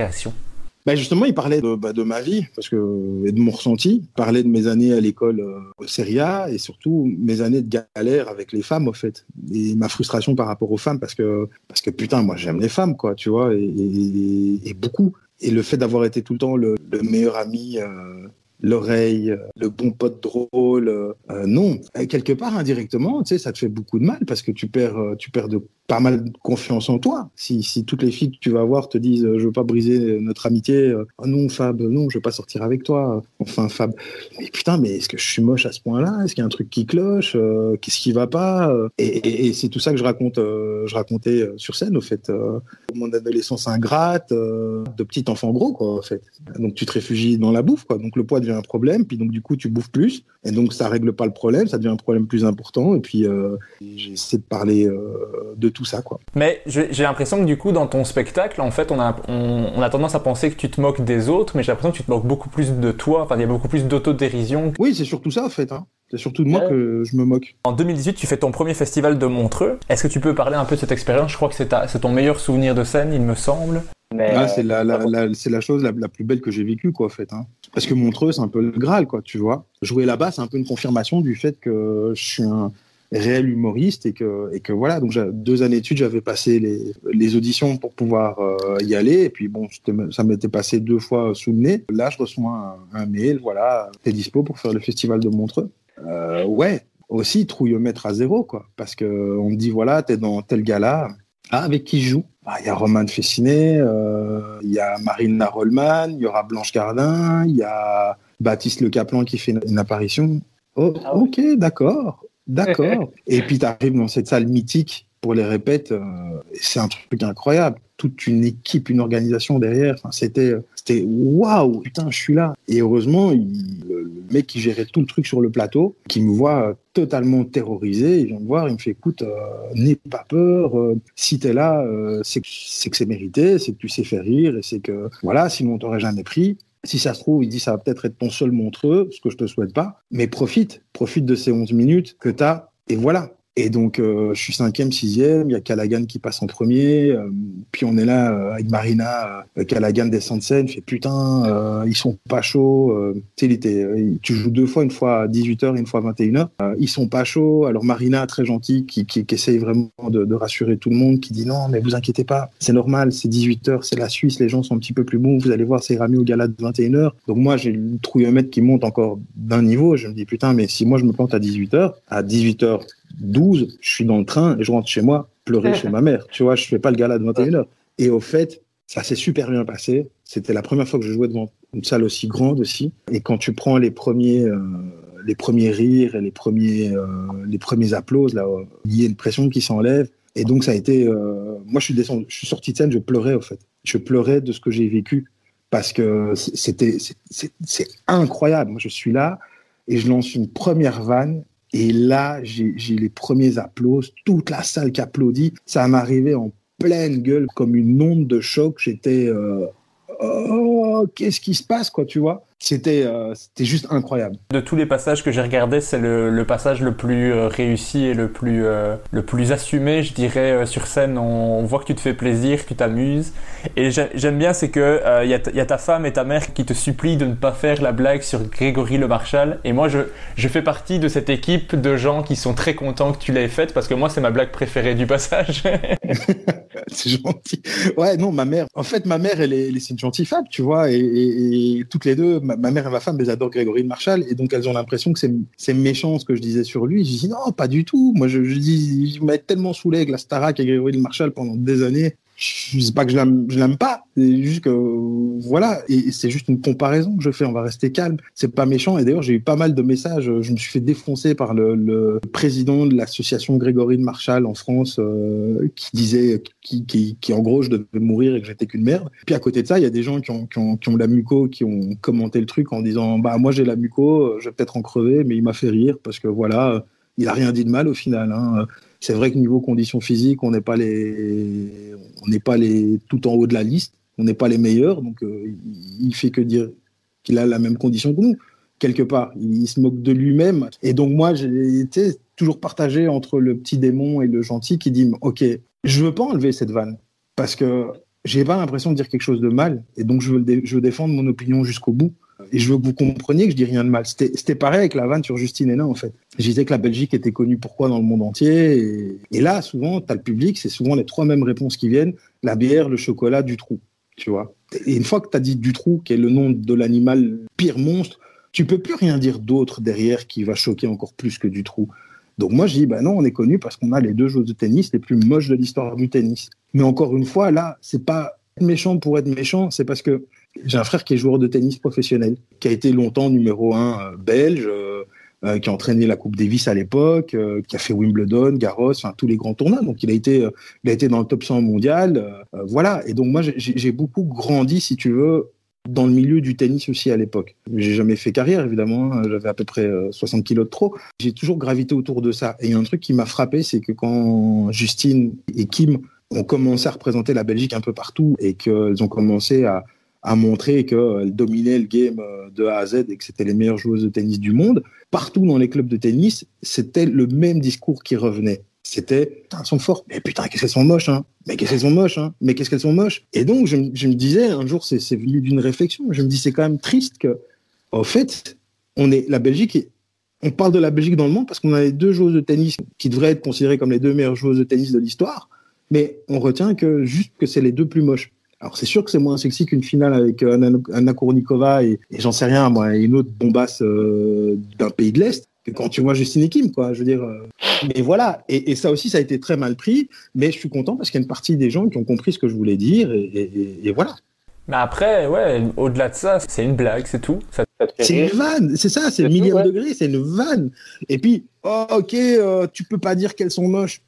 Bah justement, il parlait de, bah, de ma vie parce que, et de mon ressenti. Il parlait de mes années à l'école euh, au Serie A et surtout mes années de galère avec les femmes, au fait. Et ma frustration par rapport aux femmes parce que, parce que putain, moi j'aime les femmes, quoi, tu vois, et, beaucoup. Et le fait d'avoir été tout le temps le, le meilleur ami, euh, l'oreille, le bon pote drôle, euh, non. Quelque part, indirectement, tu sais, ça te fait beaucoup de mal parce que tu perds, euh, tu perds de pas mal de confiance en toi. Si, si toutes les filles que tu vas voir te disent euh, je veux pas briser notre amitié, oh non Fab, non, je veux pas sortir avec toi. Enfin Fab, mais putain, mais est-ce que je suis moche à ce point-là? Est-ce qu'il y a un truc qui cloche? Qu'est-ce qui va pas? Et, c'est tout ça que je raconte, je racontais sur scène au fait. Euh, mon adolescence ingrate, de petit enfant gros quoi en fait. Donc tu te réfugies dans la bouffe quoi. Donc le poids devient un problème, puis donc du coup tu bouffes plus, et donc ça règle pas le problème, ça devient un problème plus important. Et puis euh, j'ai essayé de parler euh, de tout ça quoi. Mais j'ai l'impression que du coup, dans ton spectacle, en fait, on a, on, on a tendance à penser que tu te moques des autres, mais j'ai l'impression que tu te moques beaucoup plus de toi. Enfin, il y a beaucoup plus d'autodérision. Oui, c'est surtout ça en fait. Hein. C'est surtout de moi que je me moque. En 2018, tu fais ton premier festival de Montreux. Est-ce que tu peux parler un peu de cette expérience? Je crois que c'est ton meilleur souvenir de scène, il me semble. Ah, c'est la, la, la- c'est la chose la, plus belle que j'ai vécue, quoi, en fait. Hein. Parce que Montreux, c'est un peu le Graal, quoi, tu vois. Jouer là-bas, c'est un peu une confirmation du fait que je suis un, réel humoriste et que, et que voilà, donc deux années d'études, j'avais passé les, les, auditions pour pouvoir euh, y aller. Et puis bon, ça m'était passé deux fois sous le nez. Là, je reçois un, mail, voilà, t'es dispo pour faire le festival de Montreux? Euh, ouais, aussi trouillomètre à zéro, quoi. Parce que on me dit, voilà, t'es dans tel gala. Ah, avec qui je joue? Bah, Il y a Roman Fessinet, euh, il y a Marina Rollman, il y aura Blanche Gardin, il y a Baptiste Le Caplan qui fait une apparition. Oh, ah ok, d'accord. D'accord. et puis tu arrives dans cette salle mythique pour les répètes, euh, c'est un truc incroyable. Toute une équipe, une organisation derrière. Enfin, c'était, c'était waouh, putain, je suis là. Et heureusement, le, mec qui gérait tout le truc sur le plateau, qui me voit totalement terrorisé, il vient me voir, il me fait écoute, euh, n'aie pas peur. Euh, si t'es là, c'est, c'est que c'est mérité, c'est que tu sais faire rire, et c'est que voilà, sinon on t'aurait jamais pris. Si ça se trouve, il dit ça va peut-être être ton seul montreux, ce que je te souhaite pas, mais profite, profite de ces 11 minutes que tu as, et voilà. Et donc, euh, je suis cinquième, sixième. Il y a Callaghan qui passe en premier. Euh, puis on est là euh, avec Marina. Callaghan descend de scène. Fait putain, ils sont pas chauds. tu sais, tu joues deux fois, une fois à 18h et une fois à 21h. ils sont pas chauds. Alors Marina, très gentille, qui, qui, qui essaye vraiment de, de, rassurer tout le monde, qui dit non, mais vous inquiétez pas, c'est normal, c'est 18h, c'est la Suisse, les gens sont un petit peu plus bons. Vous allez voir, c'est rami au gala de 21h. Donc moi, j'ai le trouillomètre qui monte encore d'un niveau. Je me dis putain, mais si moi je me plante à 18h, à 18h 12, je suis dans le train et je rentre chez moi pleurer chez ma mère. Tu vois, je fais pas le gala de 21h. Et au fait, ça s'est super bien passé. C'était la première fois que je jouais devant une salle aussi grande aussi. Et quand tu prends les premiers, euh, les premiers rires et les premiers, euh, les premiers applauses, là, il y a une pression qui s'enlève. Et donc ça a été, euh, moi je suis descendu, je suis sorti de scène, je pleurais au fait. Je pleurais de ce que j'ai vécu parce que c'était, c'est incroyable. Moi je suis là et je lance une première vanne et là, j'ai les premiers applaudissements, toute la salle qui applaudit. Ça arrivé en pleine gueule, comme une onde de choc. J'étais, euh, oh, qu'est-ce qui se passe, quoi, tu vois? C'était euh, c'était juste incroyable. De tous les passages que j'ai regardés, c'est le, le, passage le plus euh, réussi et le plus euh, le plus assumé, je dirais sur scène. On, voit que tu te fais plaisir, que tu t'amuses. Et j'aime bien, c'est que il y, y, a ta femme et ta mère qui te supplient de ne pas faire la blague sur Grégory Le Marchal. Et moi, je je fais partie de cette équipe de gens qui sont très contents que tu l'aies faite parce que moi, c'est ma blague préférée du passage. c'est gentil. Ouais, non, ma mère. En fait, ma mère, elle est, elle est une gentille femme, tu vois, et, et, et toutes les deux ma, mère et ma femme, elles adorent Grégory de Marshall, et donc elles ont l'impression que c'est méchant ce que je disais sur lui. Je dis non, pas du tout. Moi, je, je dis, je m'avais tellement saoulé avec la Starac et Grégory de Marshall pendant des années je sais pas que je l'aime, pas. C'est juste que voilà, et c'est juste une comparaison que je fais. On va rester calme. C'est pas méchant. Et d'ailleurs, j'ai eu pas mal de messages. Je me suis fait défoncer par le, président de l'association Grégory de Marshall en France, euh, qui disait, qui, gros, je devais mourir et que j'étais qu'une merde. Puis à côté de ça, il y a des gens qui ont, la muco, qui ont commenté le truc en disant, bah moi j'ai la muco, je vais peut-être en crever, mais il m'a fait rire parce que voilà, il a rien dit de mal au final. Hein. C'est vrai que niveau conditions physiques, on n'est pas les, on n'est pas les tout en haut de la liste, on n'est pas les meilleurs, donc euh, il fait que dire qu'il a la même condition que nous. Quelque part, il, se moque de lui-même. Et donc moi, j'ai été toujours partagé entre le petit démon et le gentil qui dit, ok, je veux pas enlever cette vanne parce que j'ai pas l'impression de dire quelque chose de mal, et donc je veux, je veux défendre mon opinion jusqu'au bout. Et je veux que vous compreniez que je dis rien de mal. C'était pareil avec la vanne sur Justine Hénin, en fait. Je disais que la Belgique était connue pourquoi dans le monde entier. Et, là, souvent, tu as le public, c'est souvent les trois mêmes réponses qui viennent. La bière, le chocolat, du trou. Tu vois. Et une fois que tu as dit du trou, qui est le nom de l'animal pire monstre, tu peux plus rien dire d'autre derrière qui va choquer encore plus que du trou. Donc moi, je dis, bah non, on est connu parce qu'on a les deux joueurs de tennis les plus moches de l'histoire du tennis. Mais encore une fois, là, c'est pas méchant pour être méchant, c'est parce que j'ai un frère qui est joueur de tennis professionnel, qui a été longtemps numéro un euh, belge, euh, euh, qui a entraîné la Coupe Davis à l'époque, qui a fait Wimbledon, Garros, enfin tous les grands tournois. Donc il a été, il a été dans le top 100 mondial, voilà. Et donc moi j'ai beaucoup grandi, si tu veux, dans le milieu du tennis aussi à l'époque. J'ai jamais fait carrière, évidemment. Hein. J'avais à peu près 60 kilos de trop. J'ai toujours gravité autour de ça. Et il y a un truc qui m'a frappé, c'est que quand Justine et Kim ont commencé à représenter la Belgique un peu partout et qu'elles ont commencé à, a montré qu'elle dominait le game euh, de A à Z et que c'était les meilleures joueuses de tennis du monde. Partout dans les clubs de tennis, c'était le même discours qui revenait. C'était, putain, elles sont fortes. Mais putain, qu'est-ce qu'elles sont moches, hein. Mais qu'est-ce qu'elles sont moches, hein. Mais qu'est-ce qu'elles sont moches. Et donc, je, me disais, un jour, c'est venu d'une réflexion. Je me dis, c'est quand même triste que, au fait, on est, la Belgique, on parle de la Belgique dans le monde parce qu'on a les deux joueuses de tennis qui devraient être considérées comme les deux meilleures joueuses de tennis de l'histoire, mais on retient que juste que c'est les deux plus moches. Alors c'est sûr que c'est moins sexy qu'une finale avec euh, Anna, Anna Kournikova et, et j'en sais rien moi, et une autre bombasse euh, d'un pays de l'Est que quand tu vois Justine Kim, quoi. Je veux dire, euh, mais voilà. Et, et, ça aussi, ça a été très mal pris. Mais je suis content parce qu'il y a une partie des gens qui ont compris ce que je voulais dire et, et, et voilà. Mais après, ouais, au-delà de ça, c'est une blague, c'est tout. Ça, ça c'est une vanne, c'est ça, c'est le millième ouais. degré, c'est une vanne. Et puis, oh, ok, euh, tu peux pas dire qu'elles sont moches.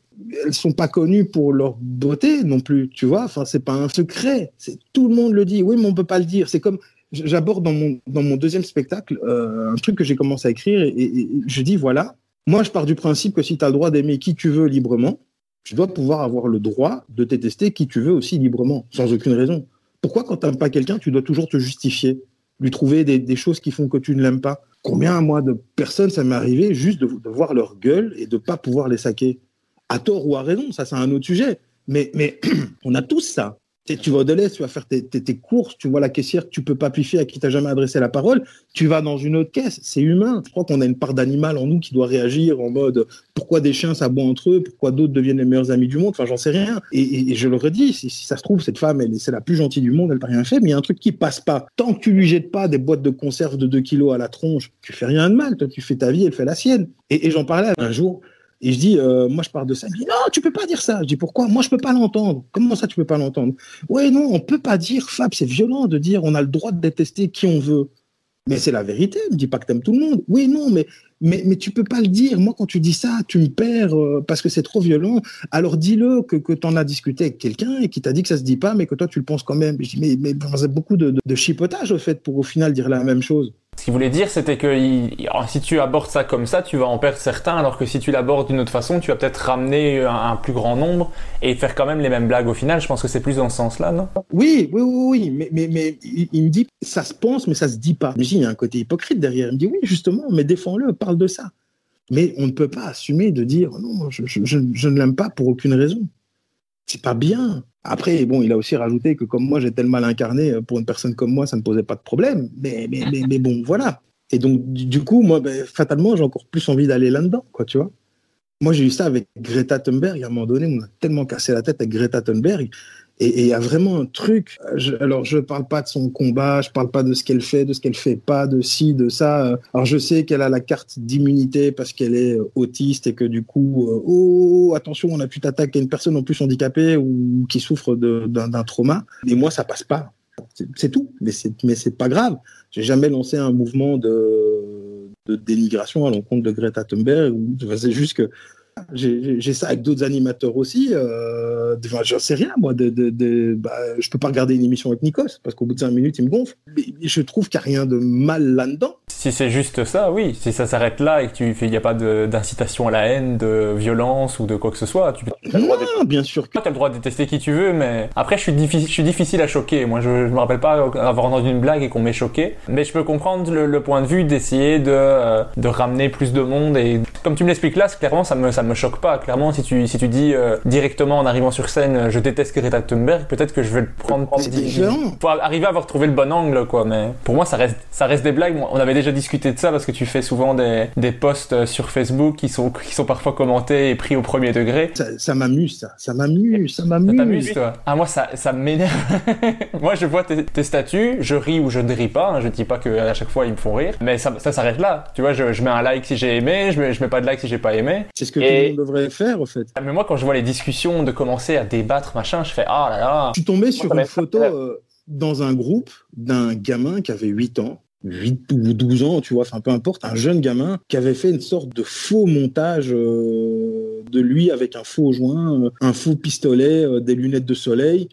Elles sont pas connues pour leur beauté non plus, tu vois. Enfin, c'est pas un secret. C'est tout le monde le dit. Oui, mais on peut pas le dire. C'est comme j'aborde dans mon dans mon deuxième spectacle euh, un truc que j'ai commencé à écrire et, je dis voilà, moi je pars du principe que si tu as le droit d'aimer qui tu veux librement, tu dois pouvoir avoir le droit de détester qui tu veux aussi librement, sans aucune raison. Pourquoi quand tu n'aimes pas quelqu'un, tu dois toujours te justifier, lui trouver des, choses qui font que tu ne l'aimes pas? Combien, moi, de personnes, ça m'est arrivé juste de, de, voir leur gueule et de pas pouvoir les saquer? À tort ou à raison, ça c'est un autre sujet. Mais, mais on a tous ça. Tu vas au Deleuze, tu vas faire tes, tes, courses, tu vois la caissière tu peux pas piffer à qui t'as jamais adressé la parole, tu vas dans une autre caisse, c'est humain. Je crois qu'on a une part d'animal en nous qui doit réagir en mode pourquoi des chiens ça boit entre eux, pourquoi d'autres deviennent les meilleurs amis du monde, enfin j'en sais rien. Et, je le redis, si, si, ça se trouve, cette femme, elle c'est la plus gentille du monde, elle n'a rien fait, mais il y a un truc qui passe pas. Tant que tu lui jettes pas des boîtes de conserve de 2 kilos à la tronche, tu fais rien de mal, toi tu fais ta vie, elle fait la sienne. Et j'en parlais un jour, et je dis, euh, moi je parle de ça. Il dit, non, tu peux pas dire ça. Je dis, pourquoi? Moi je peux pas l'entendre. Comment ça tu peux pas l'entendre? Ouais, non, on peut pas dire, Fab, c'est violent de dire, on a le droit de détester qui on veut. Mais c'est la vérité. Me dis pas que t'aimes tout le monde. Oui, non, mais, mais, mais tu peux pas le dire. Moi, quand tu dis ça, tu me perds euh, parce que c'est trop violent. Alors dis-le que, que t'en as discuté avec quelqu'un et qui t'a dit que ça se dit pas, mais que toi tu le penses quand même. Je dis, mais, mais c'est beaucoup de, de, de chipotage au fait pour au final dire la même chose. Ce qu'il voulait dire, c'était que si tu abordes ça comme ça, tu vas en perdre certains, alors que si tu l'abordes d'une autre façon, tu vas peut-être ramener un, plus grand nombre et faire quand même les mêmes blagues au final. Je pense que c'est plus dans ce sens-là, non? Oui, oui, oui, oui. Mais, mais, mais il, me dit, ça se pense, mais ça se dit pas. Dis, il y a un côté hypocrite derrière. Il me dit, oui, justement, mais défends-le, parle de ça. Mais on ne peut pas assumer de dire, non, je, je, je, je ne l'aime pas pour aucune raison. C'est pas bien. Après, bon, il a aussi rajouté que comme moi, j'ai tel mal incarné, euh, pour une personne comme moi, ça ne posait pas de problème. Mais, mais, mais, mais bon, voilà. Et donc, du coup, moi, ben, fatalement, j'ai encore plus envie d'aller là-dedans, quoi, tu vois. Moi, j'ai eu ça avec Greta Thunberg. À un moment donné, on a tellement cassé la tête avec Greta Thunberg. Et il y a vraiment un truc. Alors, je parle pas de son combat, je parle pas de ce qu'elle fait, de ce qu'elle fait pas, de ci, de ça. Alors, je sais qu'elle a la carte d'immunité parce qu'elle est autiste et que du coup, euh, oh, attention, on a pu t'attaquer une personne en plus handicapée ou qui souffre d'un trauma. Mais moi, ça passe pas. C'est tout. Mais c'est pas grave. J'ai jamais lancé un mouvement de de dénigration à l'encontre de Greta Thunberg. C'est juste que j'ai ça avec d'autres animateurs aussi. Euh, enfin, j'en sais rien, moi. De, de, de, bah, je peux pas regarder une émission avec Nikos parce qu'au bout de cinq minutes, il me gonfle. Mais je trouve qu'il n'y a rien de mal là-dedans. Si c'est juste ça, oui. Si ça s'arrête là et qu'il n'y a pas d'incitation à la haine, de violence ou de quoi que ce soit, tu as non, bien sûr que. Tu as le droit de détester qui tu veux, mais après, je suis, difficile, je suis difficile à choquer. Moi, je, je me rappelle pas avoir entendu une blague et qu'on m'ait choqué. Mais je peux comprendre le, le point de vue d'essayer de, euh, de ramener plus de monde. Et comme tu me l'expliques là, clairement, ça me, ça me choque pas. Clairement, si tu, si tu dis euh, directement en arrivant sur scène, je déteste Greta Thunberg, peut-être que je vais le prendre. C'est différent. Faut arriver à avoir trouvé le bon angle, quoi. Mais pour moi, ça reste, ça reste des blagues. On avait déjà discuté de ça parce que tu fais souvent des, des posts sur Facebook qui sont, qui sont parfois commentés et pris au premier degré. Ça, ça m'amuse, ça. Ça m'amuse, ça m'amuse. Ça t'amuse, toi? Ah, moi, ça, ça m'énerve. moi, je vois tes, tes, statuts, je ris ou je ne ris pas. Hein. Je dis pas que à chaque fois, ils me font rire. Mais ça, ça s'arrête là. Tu vois, je, je mets un like si j'ai aimé, je mets, je mets pas de like si j'ai pas aimé. C'est ce que et... le monde devrait faire, au fait. Mais moi, quand je vois les discussions de commencer à débattre, machin, je fais ah là là. Je suis tombé sur une photo euh, dans un groupe d'un gamin qui avait 8 ans. 8 ou 12 ans, tu vois, enfin peu importe, un jeune gamin qui avait fait une sorte de faux montage euh, de lui avec un faux joint, euh, un faux pistolet, euh, des lunettes de soleil.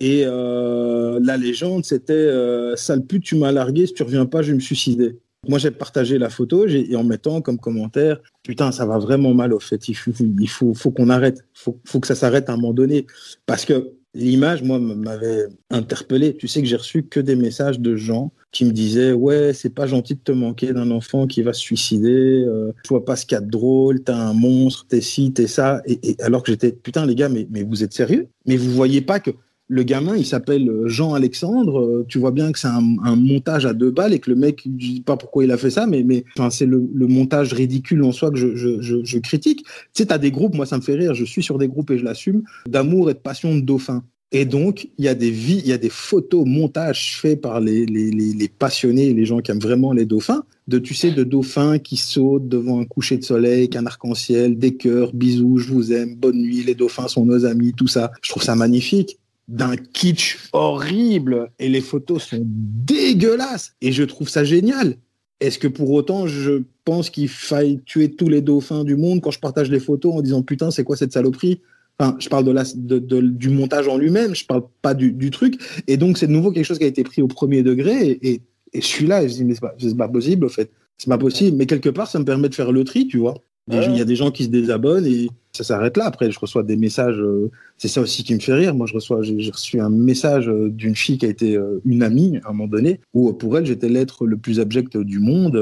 Et la légende, c'était Sale pute, tu m'as largué, si tu reviens pas, je vais me suicider. Moi, j'ai partagé la photo et en mettant comme commentaire, putain, ça va vraiment mal au fait. Il faut, il faut, qu'on arrête. Il faut, faut que ça s'arrête à un moment donné. Parce que l'image, moi, m'avait interpellé. Tu sais que j'ai reçu que des messages de gens qui me disaient ouais, c'est pas gentil de te manquer d'un enfant qui va se suicider. Euh, je vois pas ce qu'il y a de drôle. T'es un monstre. T'es ci, t'es ça. Et, et alors que j'étais putain les gars, mais, mais vous êtes sérieux? Mais vous voyez pas que Le gamin, il s'appelle Jean-Alexandre. Euh, tu vois bien que c'est un, montage à deux balles et que le mec, je dis pas pourquoi il a fait ça, mais, mais c'est le, montage ridicule en soi que je, critique. Tu sais, tu as des groupes, moi ça me fait rire, je suis sur des groupes et je l'assume, d'amour et de passion de dauphin. Et donc, il y a des vies, il y a des photos, montages faits par les, les, les, passionnés, les gens qui aiment vraiment les dauphins, de, tu sais, de dauphins qui sautent devant un coucher de soleil, qu'un arc-en-ciel, des cœurs, bisous, je vous aime, bonne nuit, les dauphins sont nos amis, tout ça. Je trouve ça magnifique d'un kitsch horrible et les photos sont dégueulasses et je trouve ça génial. Est-ce que pour autant je pense qu'il faille tuer tous les dauphins du monde quand je partage les photos en disant putain c'est quoi cette saloperie? Enfin, je parle de la, de, du montage en lui-même, je parle pas du, du, truc. Et donc, c'est de nouveau quelque chose qui a été pris au premier degré. Et, et, et je suis là et je dis, mais c'est pas, pas possible, en fait. C'est pas possible. Mais quelque part, ça me permet de faire le tri, tu vois. Il y a des gens qui se désabonnent et ça s'arrête là. Après, je reçois des messages. Euh, c'est ça aussi qui me fait rire. Moi, je reçois, j'ai reçu un message euh, d'une fille qui a été euh, une amie à un moment donné, où pour elle, j'étais l'être le plus abject du monde.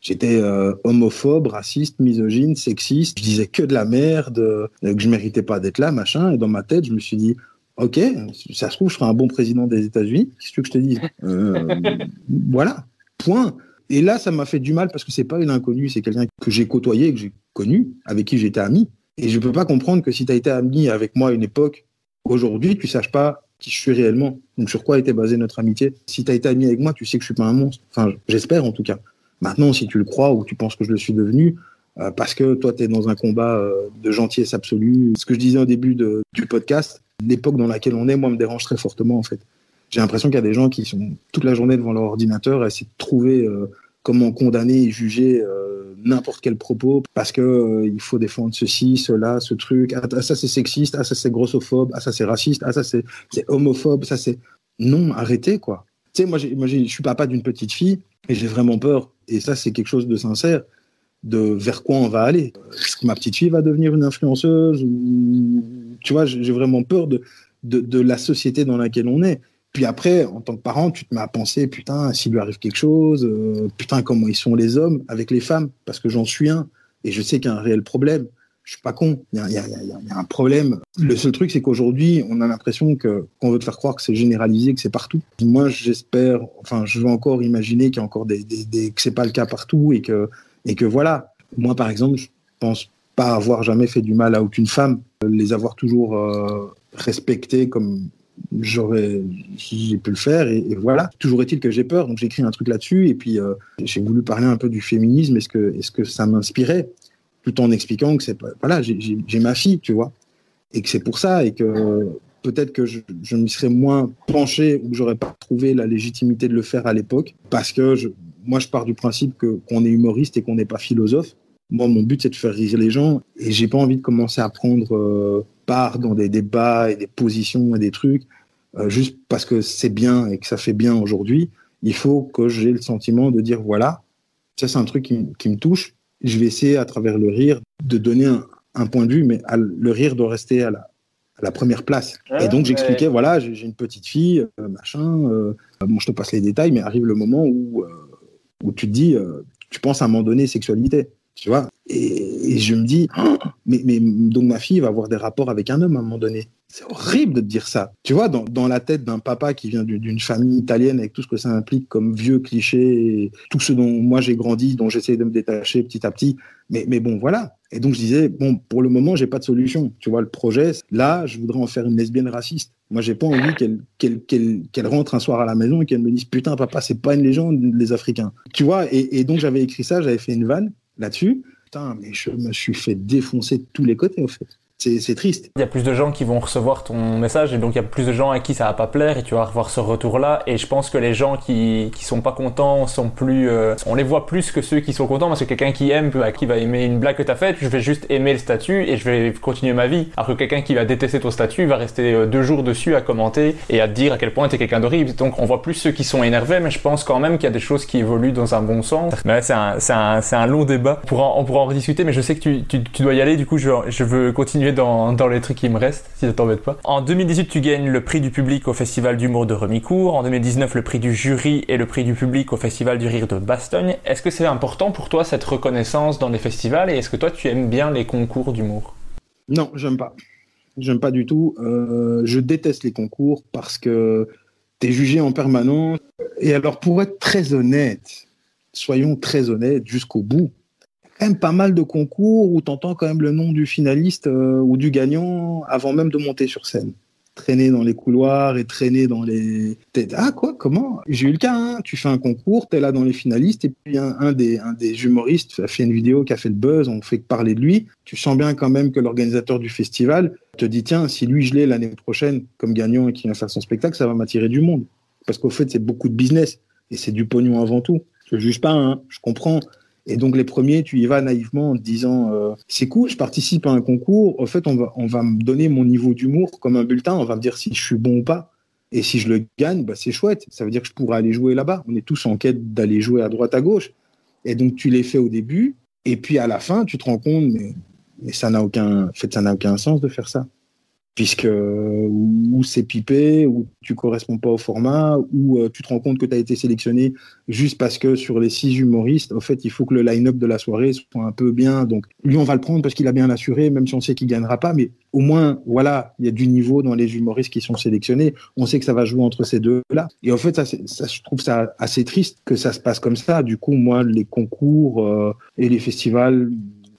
J'étais homophobe, raciste, misogyne, sexiste. Je disais que de la merde, que je méritais pas d'être là, machin. Et dans ma tête, je me suis dit, ok, ça se trouve, je serai un bon président des États-Unis. Qu'est-ce que je te dis? Voilà, point. Et là, ça m'a fait du mal parce que c'est pas une inconnue, c'est quelqu'un que j'ai côtoyé, que j'ai connu, avec qui j'étais ami. Et je peux pas comprendre que si tu as été ami avec moi à une époque, aujourd'hui, tu saches pas qui je suis réellement. Donc sur quoi était basée notre amitié Si tu as été ami avec moi, tu sais que je suis pas un monstre. Enfin, j'espère en tout cas. Maintenant, si tu le crois ou tu penses que je le suis devenu, euh, parce que toi, tu es dans un combat euh, de gentillesse absolue. Ce que je disais au début du podcast, l'époque dans laquelle on est, moi, me dérange très fortement, en fait. J'ai l'impression qu'il y a des gens qui sont toute la journée devant leur ordinateur à essayer de trouver euh, comment condamner et juger n'importe quel propos parce que il faut défendre ceci, cela, ce truc. Ah, ça c'est sexiste, ah ça c'est grossophobe, ah ça c'est raciste, ah ça c'est homophobe, ça c'est non, arrêtez quoi. Tu sais, moi, moi je suis papa d'une petite fille et j'ai vraiment peur et ça, c'est quelque chose de sincère, de vers quoi on va aller. Est-ce que ma petite fille va devenir une influenceuse Tu vois, j'ai vraiment peur de, de, la société dans laquelle on est. Puis après, en tant que parent, tu te mets à penser, putain, s'il lui arrive quelque chose, euh, putain, comment ils sont les hommes avec les femmes, parce que j'en suis un, et je sais qu'il y a un réel problème je suis pas con. Il y a, un problème. Le seul truc, c'est qu'aujourd'hui, on a l'impression que qu'on veut te faire croire que c'est généralisé, que c'est partout. Moi, j'espère, enfin, je veux encore imaginer qu'il y a encore des, des, que c'est pas le cas partout et que et que voilà. Moi, par exemple, je pense pas avoir jamais fait du mal à aucune femme, les avoir toujours euh, respectées comme j'aurais j'ai pu le faire et, voilà. Toujours est-il que j'ai peur donc j'ai écrit un truc là-dessus et puis euh, j'ai voulu parler un peu du féminisme est-ce que est-ce que ça m'inspirait tout en expliquant que c'est voilà, j'ai ma fille, tu vois, et que c'est pour ça, et que peut-être que je, je m'y serais moins penché ou que j'aurais pas trouvé la légitimité de le faire à l'époque, parce que moi, je pars du principe que qu'on est humoriste et qu'on n'est pas philosophe. Moi, mon but, c'est de faire rire les gens, et j'ai pas envie de commencer à prendre euh, part dans des débats et des positions et des trucs euh, juste parce que c'est bien et que ça fait bien aujourd'hui. Il faut que j'ai le sentiment de dire voilà, ça c'est un truc qui, qui me touche je vais essayer à travers le rire de donner un, point de vue, mais le rire doit rester à la, à la première place. et donc j'expliquais, voilà, j'ai une petite fille, euh, machin, euh, bon, je te passe les détails, mais arrive le moment où, où tu te dis, tu penses à un moment donné sexualité, tu vois, et, je me dis, oh, mais, donc ma fille va avoir des rapports avec un homme à un moment donné. C'est horrible de te dire ça. Tu vois, dans, la tête d'un papa qui vient d'une famille italienne avec tout ce que ça implique comme vieux clichés, tout ce dont moi j'ai grandi, dont j'essaie de me détacher petit à petit. Mais, bon, voilà. Et donc je disais, bon, pour le moment, j'ai pas de solution. Tu vois, le projet, là, je voudrais en faire une lesbienne raciste. Moi, j'ai pas envie qu'elle rentre un soir à la maison et qu'elle me dise, putain, papa, c'est pas une légende, les Africains. Tu vois, et, et donc j'avais écrit ça, j'avais fait une vanne là-dessus. Putain, mais je me suis fait défoncer de tous les côtés, en fait c'est triste. Il y a plus de gens qui vont recevoir ton message et donc il y a plus de gens à qui ça va pas plaire et tu vas revoir ce retour-là. Et je pense que les gens qui, qui sont pas contents sont plus, euh, on les voit plus que ceux qui sont contents parce que quelqu'un qui aime, qui va aimer une blague que tu as faite, je vais juste aimer le statut et je vais continuer ma vie. Alors que quelqu'un qui va détester ton statut va rester euh, deux jours dessus à commenter et à dire à quel point tu es quelqu'un d'horrible. Donc on voit plus ceux qui sont énervés, mais je pense quand même qu'il y a des choses qui évoluent dans un bon sens. Mais c'est un, un, un, long débat. On pourra, on pourra en rediscuter, mais je sais que tu, tu, tu dois y aller. Du coup, je, je veux continuer dans, dans les trucs qui me restent, si ça t'embête pas. En 2018, tu gagnes le prix du public au Festival d'humour de Remicourt. En 2019, le prix du jury et le prix du public au Festival du rire de Bastogne. Est-ce que c'est important pour toi cette reconnaissance dans les festivals et est-ce que toi tu aimes bien les concours d'humour? Non, j'aime pas. J'aime pas du tout. Euh, je déteste les concours parce que tu es jugé en permanence. Et alors, pour être très honnête, soyons très honnêtes jusqu'au bout, même pas mal de concours où tu entends quand même le nom du finaliste euh, ou du gagnant avant même de monter sur scène traîner dans les couloirs et traîner dans les... Ah quoi Comment? J'ai eu le cas, hein. tu fais un concours, tu es là dans les finalistes, et puis un, des, un des humoristes a fait une vidéo qui a fait le buzz, on fait parler de lui. Tu sens bien quand même que l'organisateur du festival te dit, tiens, si lui je l'ai l'année prochaine comme gagnant et qu'il vient faire son spectacle, ça va m'attirer du monde. Parce qu'au fait, c'est beaucoup de business, et c'est du pognon avant tout. Je juge pas, hein, je comprends. Et donc les premiers, tu y vas naïvement en te disant euh, c'est cool, je participe à un concours. En fait, on va, on va me donner mon niveau d'humour comme un bulletin. On va me dire si je suis bon ou pas. Et si je le gagne, bah, c'est chouette. Ça veut dire que je pourrais aller jouer là-bas. On est tous en quête d'aller jouer à droite à gauche. Et donc tu les fais au début. Et puis à la fin, tu te rends compte, mais, ça n'a aucun, fait, ça n'a aucun sens de faire ça puisque ou c'est pipé, ou tu corresponds pas au format, ou euh, tu te rends compte que tu as été sélectionné juste parce que sur les six humoristes, en fait, il faut que le line-up de la soirée soit un peu bien. Donc, lui, on va le prendre parce qu'il a bien assuré, même si on sait qu'il gagnera pas. Mais au moins, voilà, il y a du niveau dans les humoristes qui sont sélectionnés. On sait que ça va jouer entre ces deux-là. Et en fait, ça, ça, je trouve ça assez triste que ça se passe comme ça. Du coup, moi, les concours euh, et les festivals,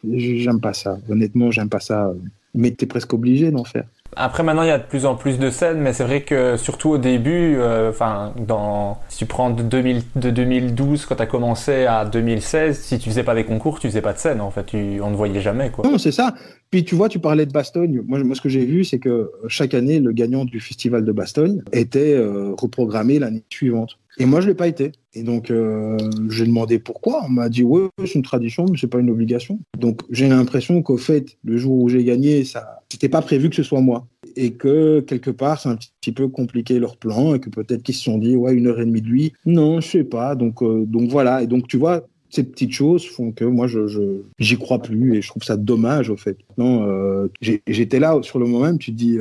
j'aime pas ça. Honnêtement, j'aime pas ça. Mais tu es presque obligé d'en faire. Après maintenant il y a de plus en plus de scènes, mais c'est vrai que surtout au début, euh, enfin dans si tu prends de, 2000, de 2012 quand tu as commencé à 2016, si tu faisais pas des concours, tu faisais pas de scène en fait, tu, on ne voyait jamais quoi. Non c'est ça. Puis tu vois, tu parlais de Bastogne. Moi, ce que j'ai vu, c'est que chaque année, le gagnant du festival de Bastogne était euh, reprogrammé l'année suivante. Et moi, je l'ai pas été. Et donc, euh, j'ai demandé pourquoi. On m'a dit, ouais, c'est une tradition, mais c'est pas une obligation. Donc, j'ai l'impression qu'au fait, le jour où j'ai gagné, ça, c'était pas prévu que ce soit moi. Et que, quelque part, c'est un petit peu compliqué leur plan et que peut-être qu'ils se sont dit, ouais, une heure et demie de lui. Non, je sais pas. Donc, euh, donc voilà. Et donc, tu vois, ces petites choses font que moi, je, j'y crois plus et je trouve ça dommage, au fait. Non, euh, j'étais là sur le moment même, tu dis,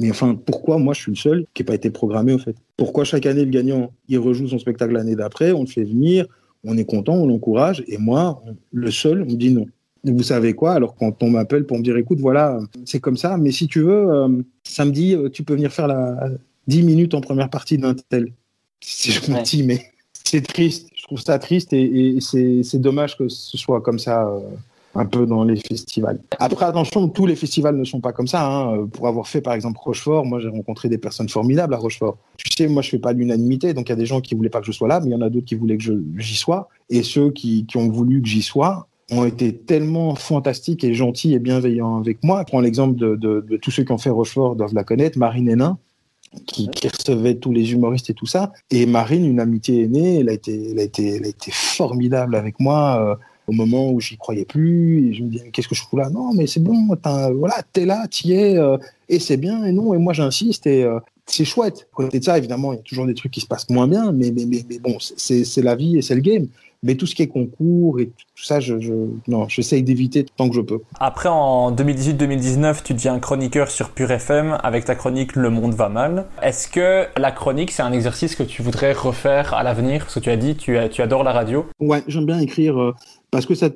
mais enfin, pourquoi moi je suis le seul qui n'a pas été programmé, au fait? Pourquoi chaque année, le gagnant, il rejoue son spectacle l'année d'après, on le fait venir, on est content, on l'encourage, et moi, le seul, on me dit non. vous savez quoi? Alors, quand on m'appelle pour me dire, écoute, voilà, c'est comme ça, mais si tu veux, euh, samedi, tu peux venir faire la 10 minutes en première partie d'un tel. C'est gentil, mais c'est triste. Je trouve ça triste et, c'est dommage que ce soit comme ça euh, un peu dans les festivals. Après, attention, tous les festivals ne sont pas comme ça. Hein. Pour avoir fait, par exemple, Rochefort, moi, j'ai rencontré des personnes formidables à Rochefort. Tu sais, moi, je fais pas l'unanimité, donc il y a des gens qui voulaient pas que je sois là, mais il y en a d'autres qui voulaient que j'y sois. Et ceux qui, ont voulu que j'y sois, ont été tellement fantastiques et gentils et bienveillants avec moi. Prends l'exemple de, de, tous ceux qui ont fait Rochefort, doivent la connaître, Marine Hénin, qui, recevait tous les humoristes et tout ça. Et Marine, une amitié est née, elle a été, elle a été, elle a été formidable avec moi euh, au moment où j'y croyais plus. Et je me disais, qu'est-ce que je fous là? Non, mais c'est bon, voilà, t'es là, t'y es, euh, et c'est bien, et non, et moi j'insiste, et euh, c'est chouette. À côté de ça, évidemment, il y a toujours des trucs qui se passent moins bien, mais, mais, mais, mais bon, c'est la vie et c'est le game. Mais tout ce qui est concours et tout ça, je, je non, j'essaye d'éviter tant que je peux. Après, en 2018-2019, tu deviens chroniqueur sur Pure FM avec ta chronique Le Monde va mal. Est-ce que la chronique, c'est un exercice que tu voudrais refaire à l'avenir? Parce que tu as dit, tu, tu adores la radio. Ouais, j'aime bien écrire euh, parce que ça,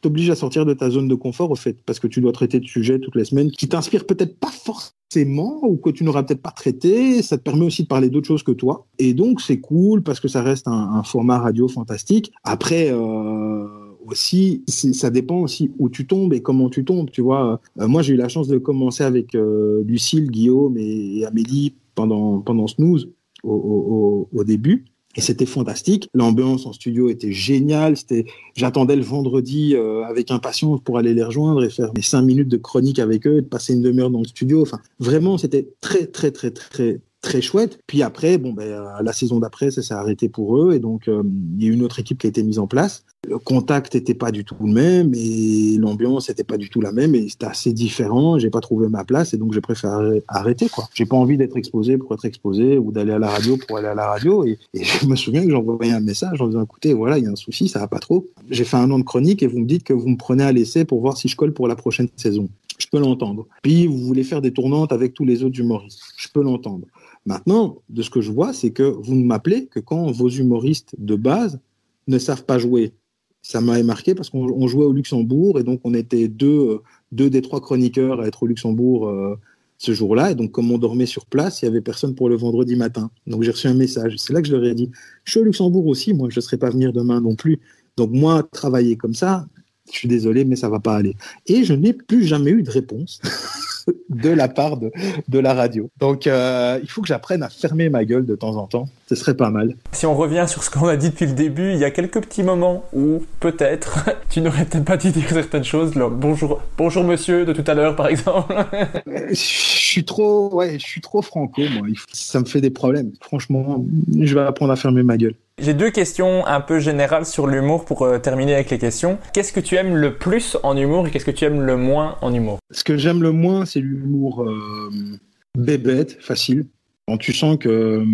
t'oblige à sortir de ta zone de confort, au fait, parce que tu dois traiter de sujets toutes les semaines qui t'inspirent peut-être pas forcément ou que tu n'auras peut-être pas traité. Ça te permet aussi de parler d'autres choses que toi. Et donc, c'est cool parce que ça reste un, format radio fantastique. Après, euh, aussi, ça dépend aussi où tu tombes et comment tu tombes. Tu vois, euh, moi, j'ai eu la chance de commencer avec euh, Lucille, Guillaume et, Amélie pendant, pendant Snooze au début. Et c'était fantastique. L'ambiance en studio était géniale. C'était, j'attendais le vendredi euh, avec impatience pour aller les rejoindre et faire mes cinq minutes de chronique avec eux, et de passer une demi-heure dans le studio. Enfin, vraiment, c'était très, très, très, très, très chouette. Puis après, bon, ben, la saison d'après, ça s'est arrêté pour eux. Et donc, euh, il y a une autre équipe qui a été mise en place. Le contact n'était pas du tout le même et l'ambiance n'était pas du tout la même. Et c'était assez différent. J'ai pas trouvé ma place et donc j'ai préféré arrêter. quoi. J'ai pas envie d'être exposé pour être exposé ou d'aller à la radio pour aller à la radio. Et, je me souviens que j'envoyais un message en disant écoutez, voilà, il y a un souci, ça va pas trop. J'ai fait un an de chronique et vous me dites que vous me prenez à l'essai pour voir si je colle pour la prochaine saison. Je peux l'entendre. Puis vous voulez faire des tournantes avec tous les autres humoristes. Je peux l'entendre. Maintenant, de ce que je vois, c'est que vous ne m'appelez que quand vos humoristes de base ne savent pas jouer. Ça m'a marqué parce qu'on jouait au Luxembourg et donc on était deux, deux des trois chroniqueurs à être au Luxembourg euh, ce jour-là. Et donc, comme on dormait sur place, il y avait personne pour le vendredi matin. Donc, j'ai reçu un message. C'est là que je leur ai dit, je suis au Luxembourg aussi, moi, je ne serai pas venir demain non plus. Donc, moi, travailler comme ça, je suis désolé, mais ça va pas aller. Et je n'ai plus jamais eu de réponse de la part de, de la radio. Donc, euh, il faut que j'apprenne à fermer ma gueule de temps en temps. Ce serait pas mal. Si on revient sur ce qu'on a dit depuis le début, il y a quelques petits moments où peut-être tu n'aurais peut-être pas dû dire certaines choses. Le bonjour, bonjour monsieur de tout à l'heure, par exemple. je suis trop, ouais, je suis trop franco, moi. Ça me fait des problèmes. Franchement, je vais apprendre à fermer ma gueule. J'ai deux questions un peu générales sur l'humour pour euh, terminer avec les questions. Qu'est-ce que tu aimes le plus en humour et qu'est-ce que tu aimes le moins en humour? Ce que j'aime le moins, c'est l'humour euh, bébête, facile. Quand tu sens que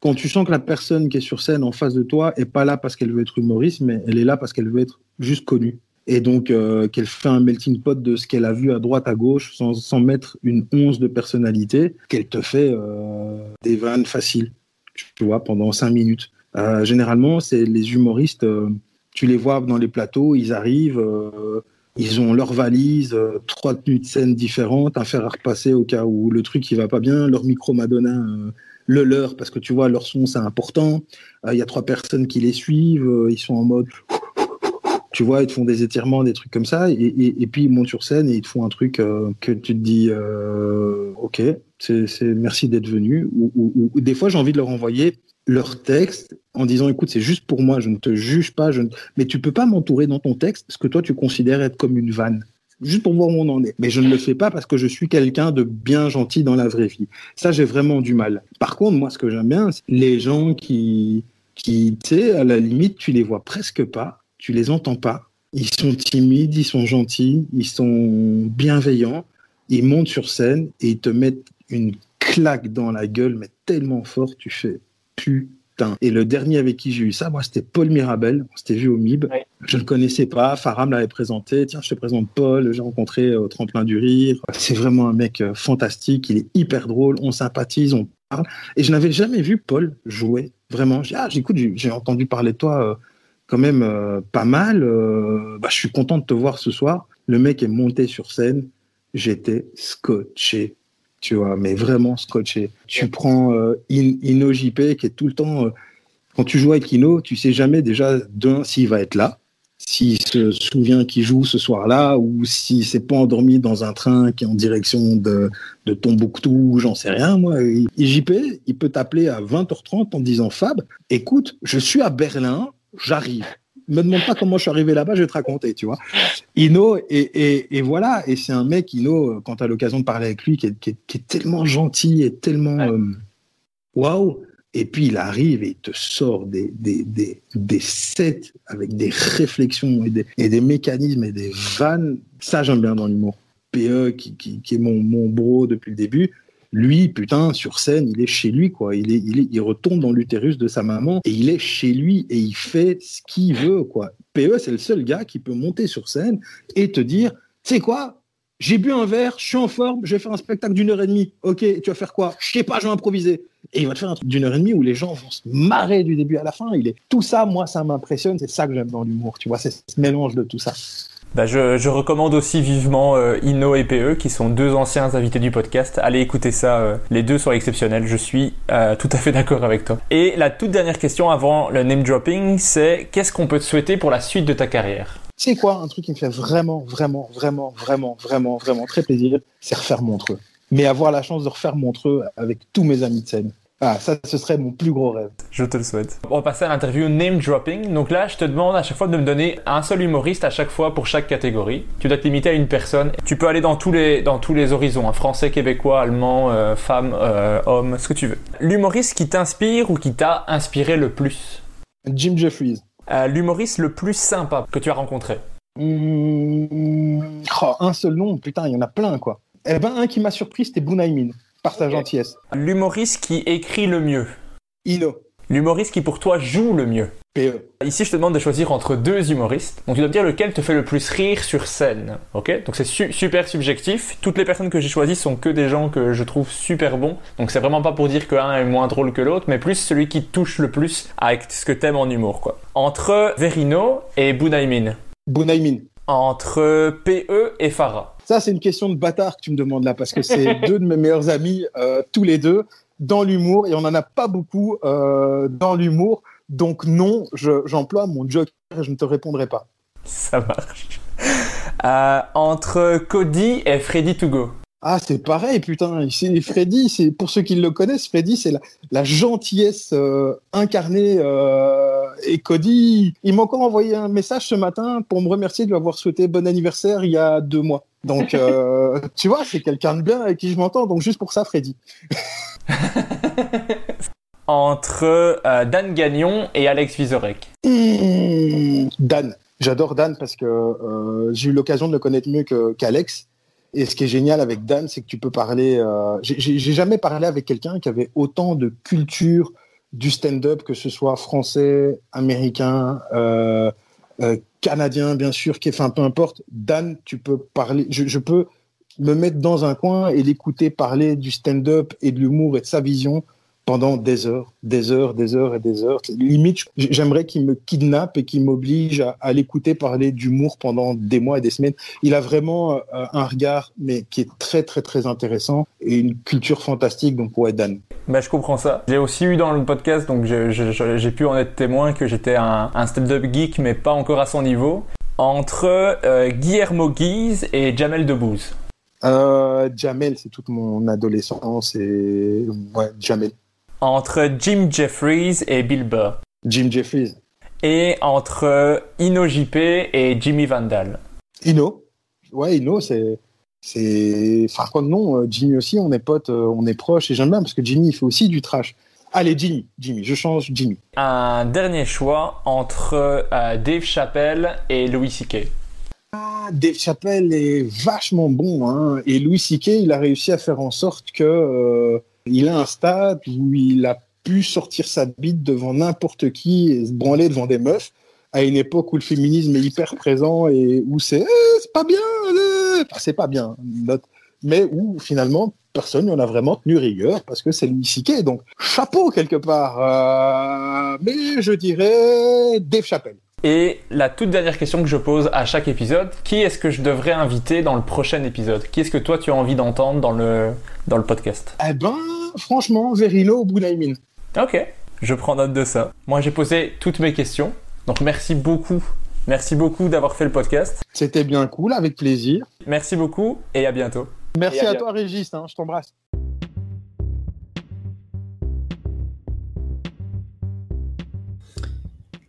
quand tu sens que la personne qui est sur scène en face de toi est pas là parce qu'elle veut être humoriste, mais elle est là parce qu'elle veut être juste connue. Et donc euh, qu'elle fait un melting pot de ce qu'elle a vu à droite, à gauche, sans, mettre une once de personnalité, qu'elle te fait euh, des vannes faciles, tu vois, pendant cinq minutes. Euh, généralement, c'est les humoristes, euh, tu les vois dans les plateaux, ils arrivent, euh, ils ont leur valise, trois tenues de scène différentes, un fer à repasser au cas où le truc il va pas bien, leur micro Madonna, le leur, parce que tu vois, leur son c'est important. Il y a trois personnes qui les suivent, ils sont en mode tu vois, ils te font des étirements, des trucs comme ça, et, et, puis ils montent sur scène et ils te font un truc que tu te dis, ok, c'est merci d'être venu. Ou, des fois, j'ai envie de leur envoyer leur texte en disant, écoute, c'est juste pour moi, je ne te juge pas, je mais tu peux pas m'entourer dans ton texte ce que toi tu considères être comme une vanne. Juste pour voir où on en est. Mais je ne le fais pas parce que je suis quelqu'un de bien gentil dans la vraie vie. Ça, j'ai vraiment du mal. Par contre, moi, ce que j'aime bien, c'est les gens qui, qui, tu sais, à la limite, tu les vois presque pas tu les entends pas. Ils sont timides, ils sont gentils, ils sont bienveillants. Ils montent sur scène et ils te mettent une claque dans la gueule, mais tellement fort, tu fais putain. Et le dernier avec qui j'ai eu ça, moi, c'était Paul Mirabel. On s'était vu au MIB. Ouais. Je ne le connaissais pas. Faram l'avait présenté. Tiens, je te présente Paul. J'ai rencontré au Tremplin du Rire. C'est vraiment un mec fantastique. Il est hyper drôle. On sympathise, on parle. Et je n'avais jamais vu Paul jouer. Vraiment. J'ai ah, j'écoute, j'ai entendu parler de toi. Euh, quand même euh, pas mal. Euh, bah, je suis content de te voir ce soir. Le mec est monté sur scène. J'étais scotché, tu vois, mais vraiment scotché. Tu prends euh, Ino JP qui est tout le temps. quand tu joues avec Ino, tu sais jamais déjà d'un s'il va être là, s'il se souvient qu'il joue ce soir-là, ou s'il s'est pas endormi dans un train qui est en direction de, de Tombouctou, j'en sais rien, moi. JP, il peut t'appeler à 20h30 en disant Fab, écoute, je suis à Berlin, j'arrive. Me demande pas comment je suis arrivé là-bas, je vais te raconter, tu vois. Ino, et, et, et voilà, et c'est un mec, Ino, quand tu as l'occasion de parler avec lui, qui est, qui est, qui est tellement gentil et tellement waouh. Wow. Et puis il arrive et il te sort des, des, des, des sets avec des réflexions et des, et des mécanismes et des vannes. Ça, j'aime bien dans l'humour. PE, qui, qui, qui est mon, mon bro depuis le début, lui, putain, sur scène, il est chez lui, quoi. Il, est, il, est, il retombe dans l'utérus de sa maman et il est chez lui et il fait ce qu'il veut, quoi. PE, c'est le seul gars qui peut monter sur scène et te dire, tu sais quoi, j'ai bu un verre, je suis en forme, je vais faire un spectacle d'une heure et demie. Ok, tu vas faire quoi? Je sais pas, je vais improviser. Et il va te faire un truc d'une heure et demie où les gens vont se marrer du début à la fin. Il est tout ça, moi, ça m'impressionne. C'est ça que j'aime dans l'humour. Tu vois, c'est ce mélange de tout ça. Bah je, je, recommande aussi vivement euh, Inno et PE, qui sont deux anciens invités du podcast. Allez écouter ça, euh, les deux sont exceptionnels, je suis euh, tout à fait d'accord avec toi. Et la toute dernière question avant le name dropping, c'est qu'est-ce qu'on peut te souhaiter pour la suite de ta carrière? C'est quoi un truc qui me fait vraiment, vraiment, vraiment, vraiment, vraiment, vraiment très plaisir, c'est refaire Montreux. Mais avoir la chance de refaire Montreux avec tous mes amis de scène. Ah, ça, ce serait mon plus gros rêve. Je te le souhaite. On va passer à l'interview name dropping. Donc là, je te demande à chaque fois de me donner un seul humoriste à chaque fois pour chaque catégorie. Tu dois te limiter à une personne. Tu peux aller dans tous les, dans tous les horizons, hein. français, québécois, allemand, euh, femme, euh, homme, ce que tu veux. L'humoriste qui t'inspire ou qui t'a inspiré le plus? Jim Jeffries. Euh, L'humoriste le plus sympa que tu as rencontré mmh, oh, Un seul nom, putain, il y en a plein, quoi. Eh ben, un qui m'a surpris, c'était Bunaimin par sa gentillesse. L'humoriste qui écrit le mieux. Ino. L'humoriste qui pour toi joue le mieux. PE. Ici, je te demande de choisir entre deux humoristes. Donc, tu dois me dire lequel te fait le plus rire sur scène. Ok? Donc, c'est su super subjectif. Toutes les personnes que j'ai choisies sont que des gens que je trouve super bons. Donc, c'est vraiment pas pour dire qu'un est moins drôle que l'autre, mais plus celui qui touche le plus avec ce que t'aimes en humour, quoi. Entre Verino et Bunaimin. Bunaimin. Entre PE et Farah. Ça, c'est une question de bâtard que tu me demandes là, parce que c'est deux de mes meilleurs amis, euh, tous les deux, dans l'humour, et on n'en a pas beaucoup euh, dans l'humour. Donc non, j'emploie mon joker et je ne te répondrai pas. Ça marche. Euh, entre Cody et Freddy to go. Ah, c'est pareil, putain. C'est Freddy, c'est pour ceux qui le connaissent, Freddy, c'est la, gentillesse euh, incarnée. Euh, et Cody, il m'a encore envoyé un message ce matin pour me remercier de lui avoir souhaité bon anniversaire il y a deux mois. Donc, euh, tu vois, c'est quelqu'un de bien avec qui je m'entends. Donc, juste pour ça, Freddy. Entre Dan Gagnon et Alex Vizorek. Mmh, Dan. J'adore Dan parce que j'ai eu l'occasion de le connaître mieux qu'Alex. Et ce qui est génial avec Dan, c'est que tu peux parler. Euh, j'ai jamais parlé avec quelqu'un qui avait autant de culture du stand-up, que ce soit français, américain, euh, euh, canadien, bien sûr, qui, enfin, peu importe. Dan, tu peux parler. Je, je peux me mettre dans un coin et l'écouter parler du stand-up et de l'humour et de sa vision pendant des heures, des heures, des heures et des heures. Limite, j'aimerais qu'il me kidnappe et qu'il m'oblige à, l'écouter parler d'humour pendant des mois et des semaines. Il a vraiment euh, un regard, mais qui est très, très, très intéressant et une culture fantastique. Donc, ouais, Dan. Bah, je comprends ça. J'ai aussi eu dans le podcast, donc j'ai pu en être témoin que j'étais un, un stand-up geek, mais pas encore à son niveau, entre euh, Guillermo Guise et Jamel Debbouze. Euh, Jamel, c'est toute mon adolescence et ouais, Jamel entre Jim Jeffries et Bill Burr. Jim Jeffries. Et entre Ino JP et Jimmy Vandal. Ino Ouais, Ino, c'est. C'est. Enfin, quoi non, euh, Jimmy aussi, on est potes, euh, on est proches, et j'aime bien parce que Jimmy, il fait aussi du trash. Allez, Jimmy, Jimmy, je change Jimmy. Un dernier choix entre euh, Dave Chappelle et Louis C.K. Ah, Dave Chappelle est vachement bon, hein, et Louis C.K., il a réussi à faire en sorte que il a un stade où il a pu sortir sa bite devant n'importe qui et se branler devant des meufs à une époque où le féminisme est hyper présent et où c'est eh, c'est pas bien, c'est pas bien, mais où finalement personne n'en a vraiment tenu rigueur parce que c'est Louis C.K. Donc chapeau quelque part, euh, mais je dirais Dave Chappelle. Et la toute dernière question que je pose à chaque épisode, qui est-ce que je devrais inviter dans le prochain épisode? Qui est-ce que toi tu as envie d'entendre dans le, dans le podcast? Eh ben, franchement, Verino ou Bounaimin. Ok, je prends note de ça. Moi j'ai posé toutes mes questions, donc merci beaucoup. Merci beaucoup d'avoir fait le podcast. C'était bien cool, avec plaisir. Merci beaucoup et à bientôt. Merci à, toi Régis, hein, je t'embrasse.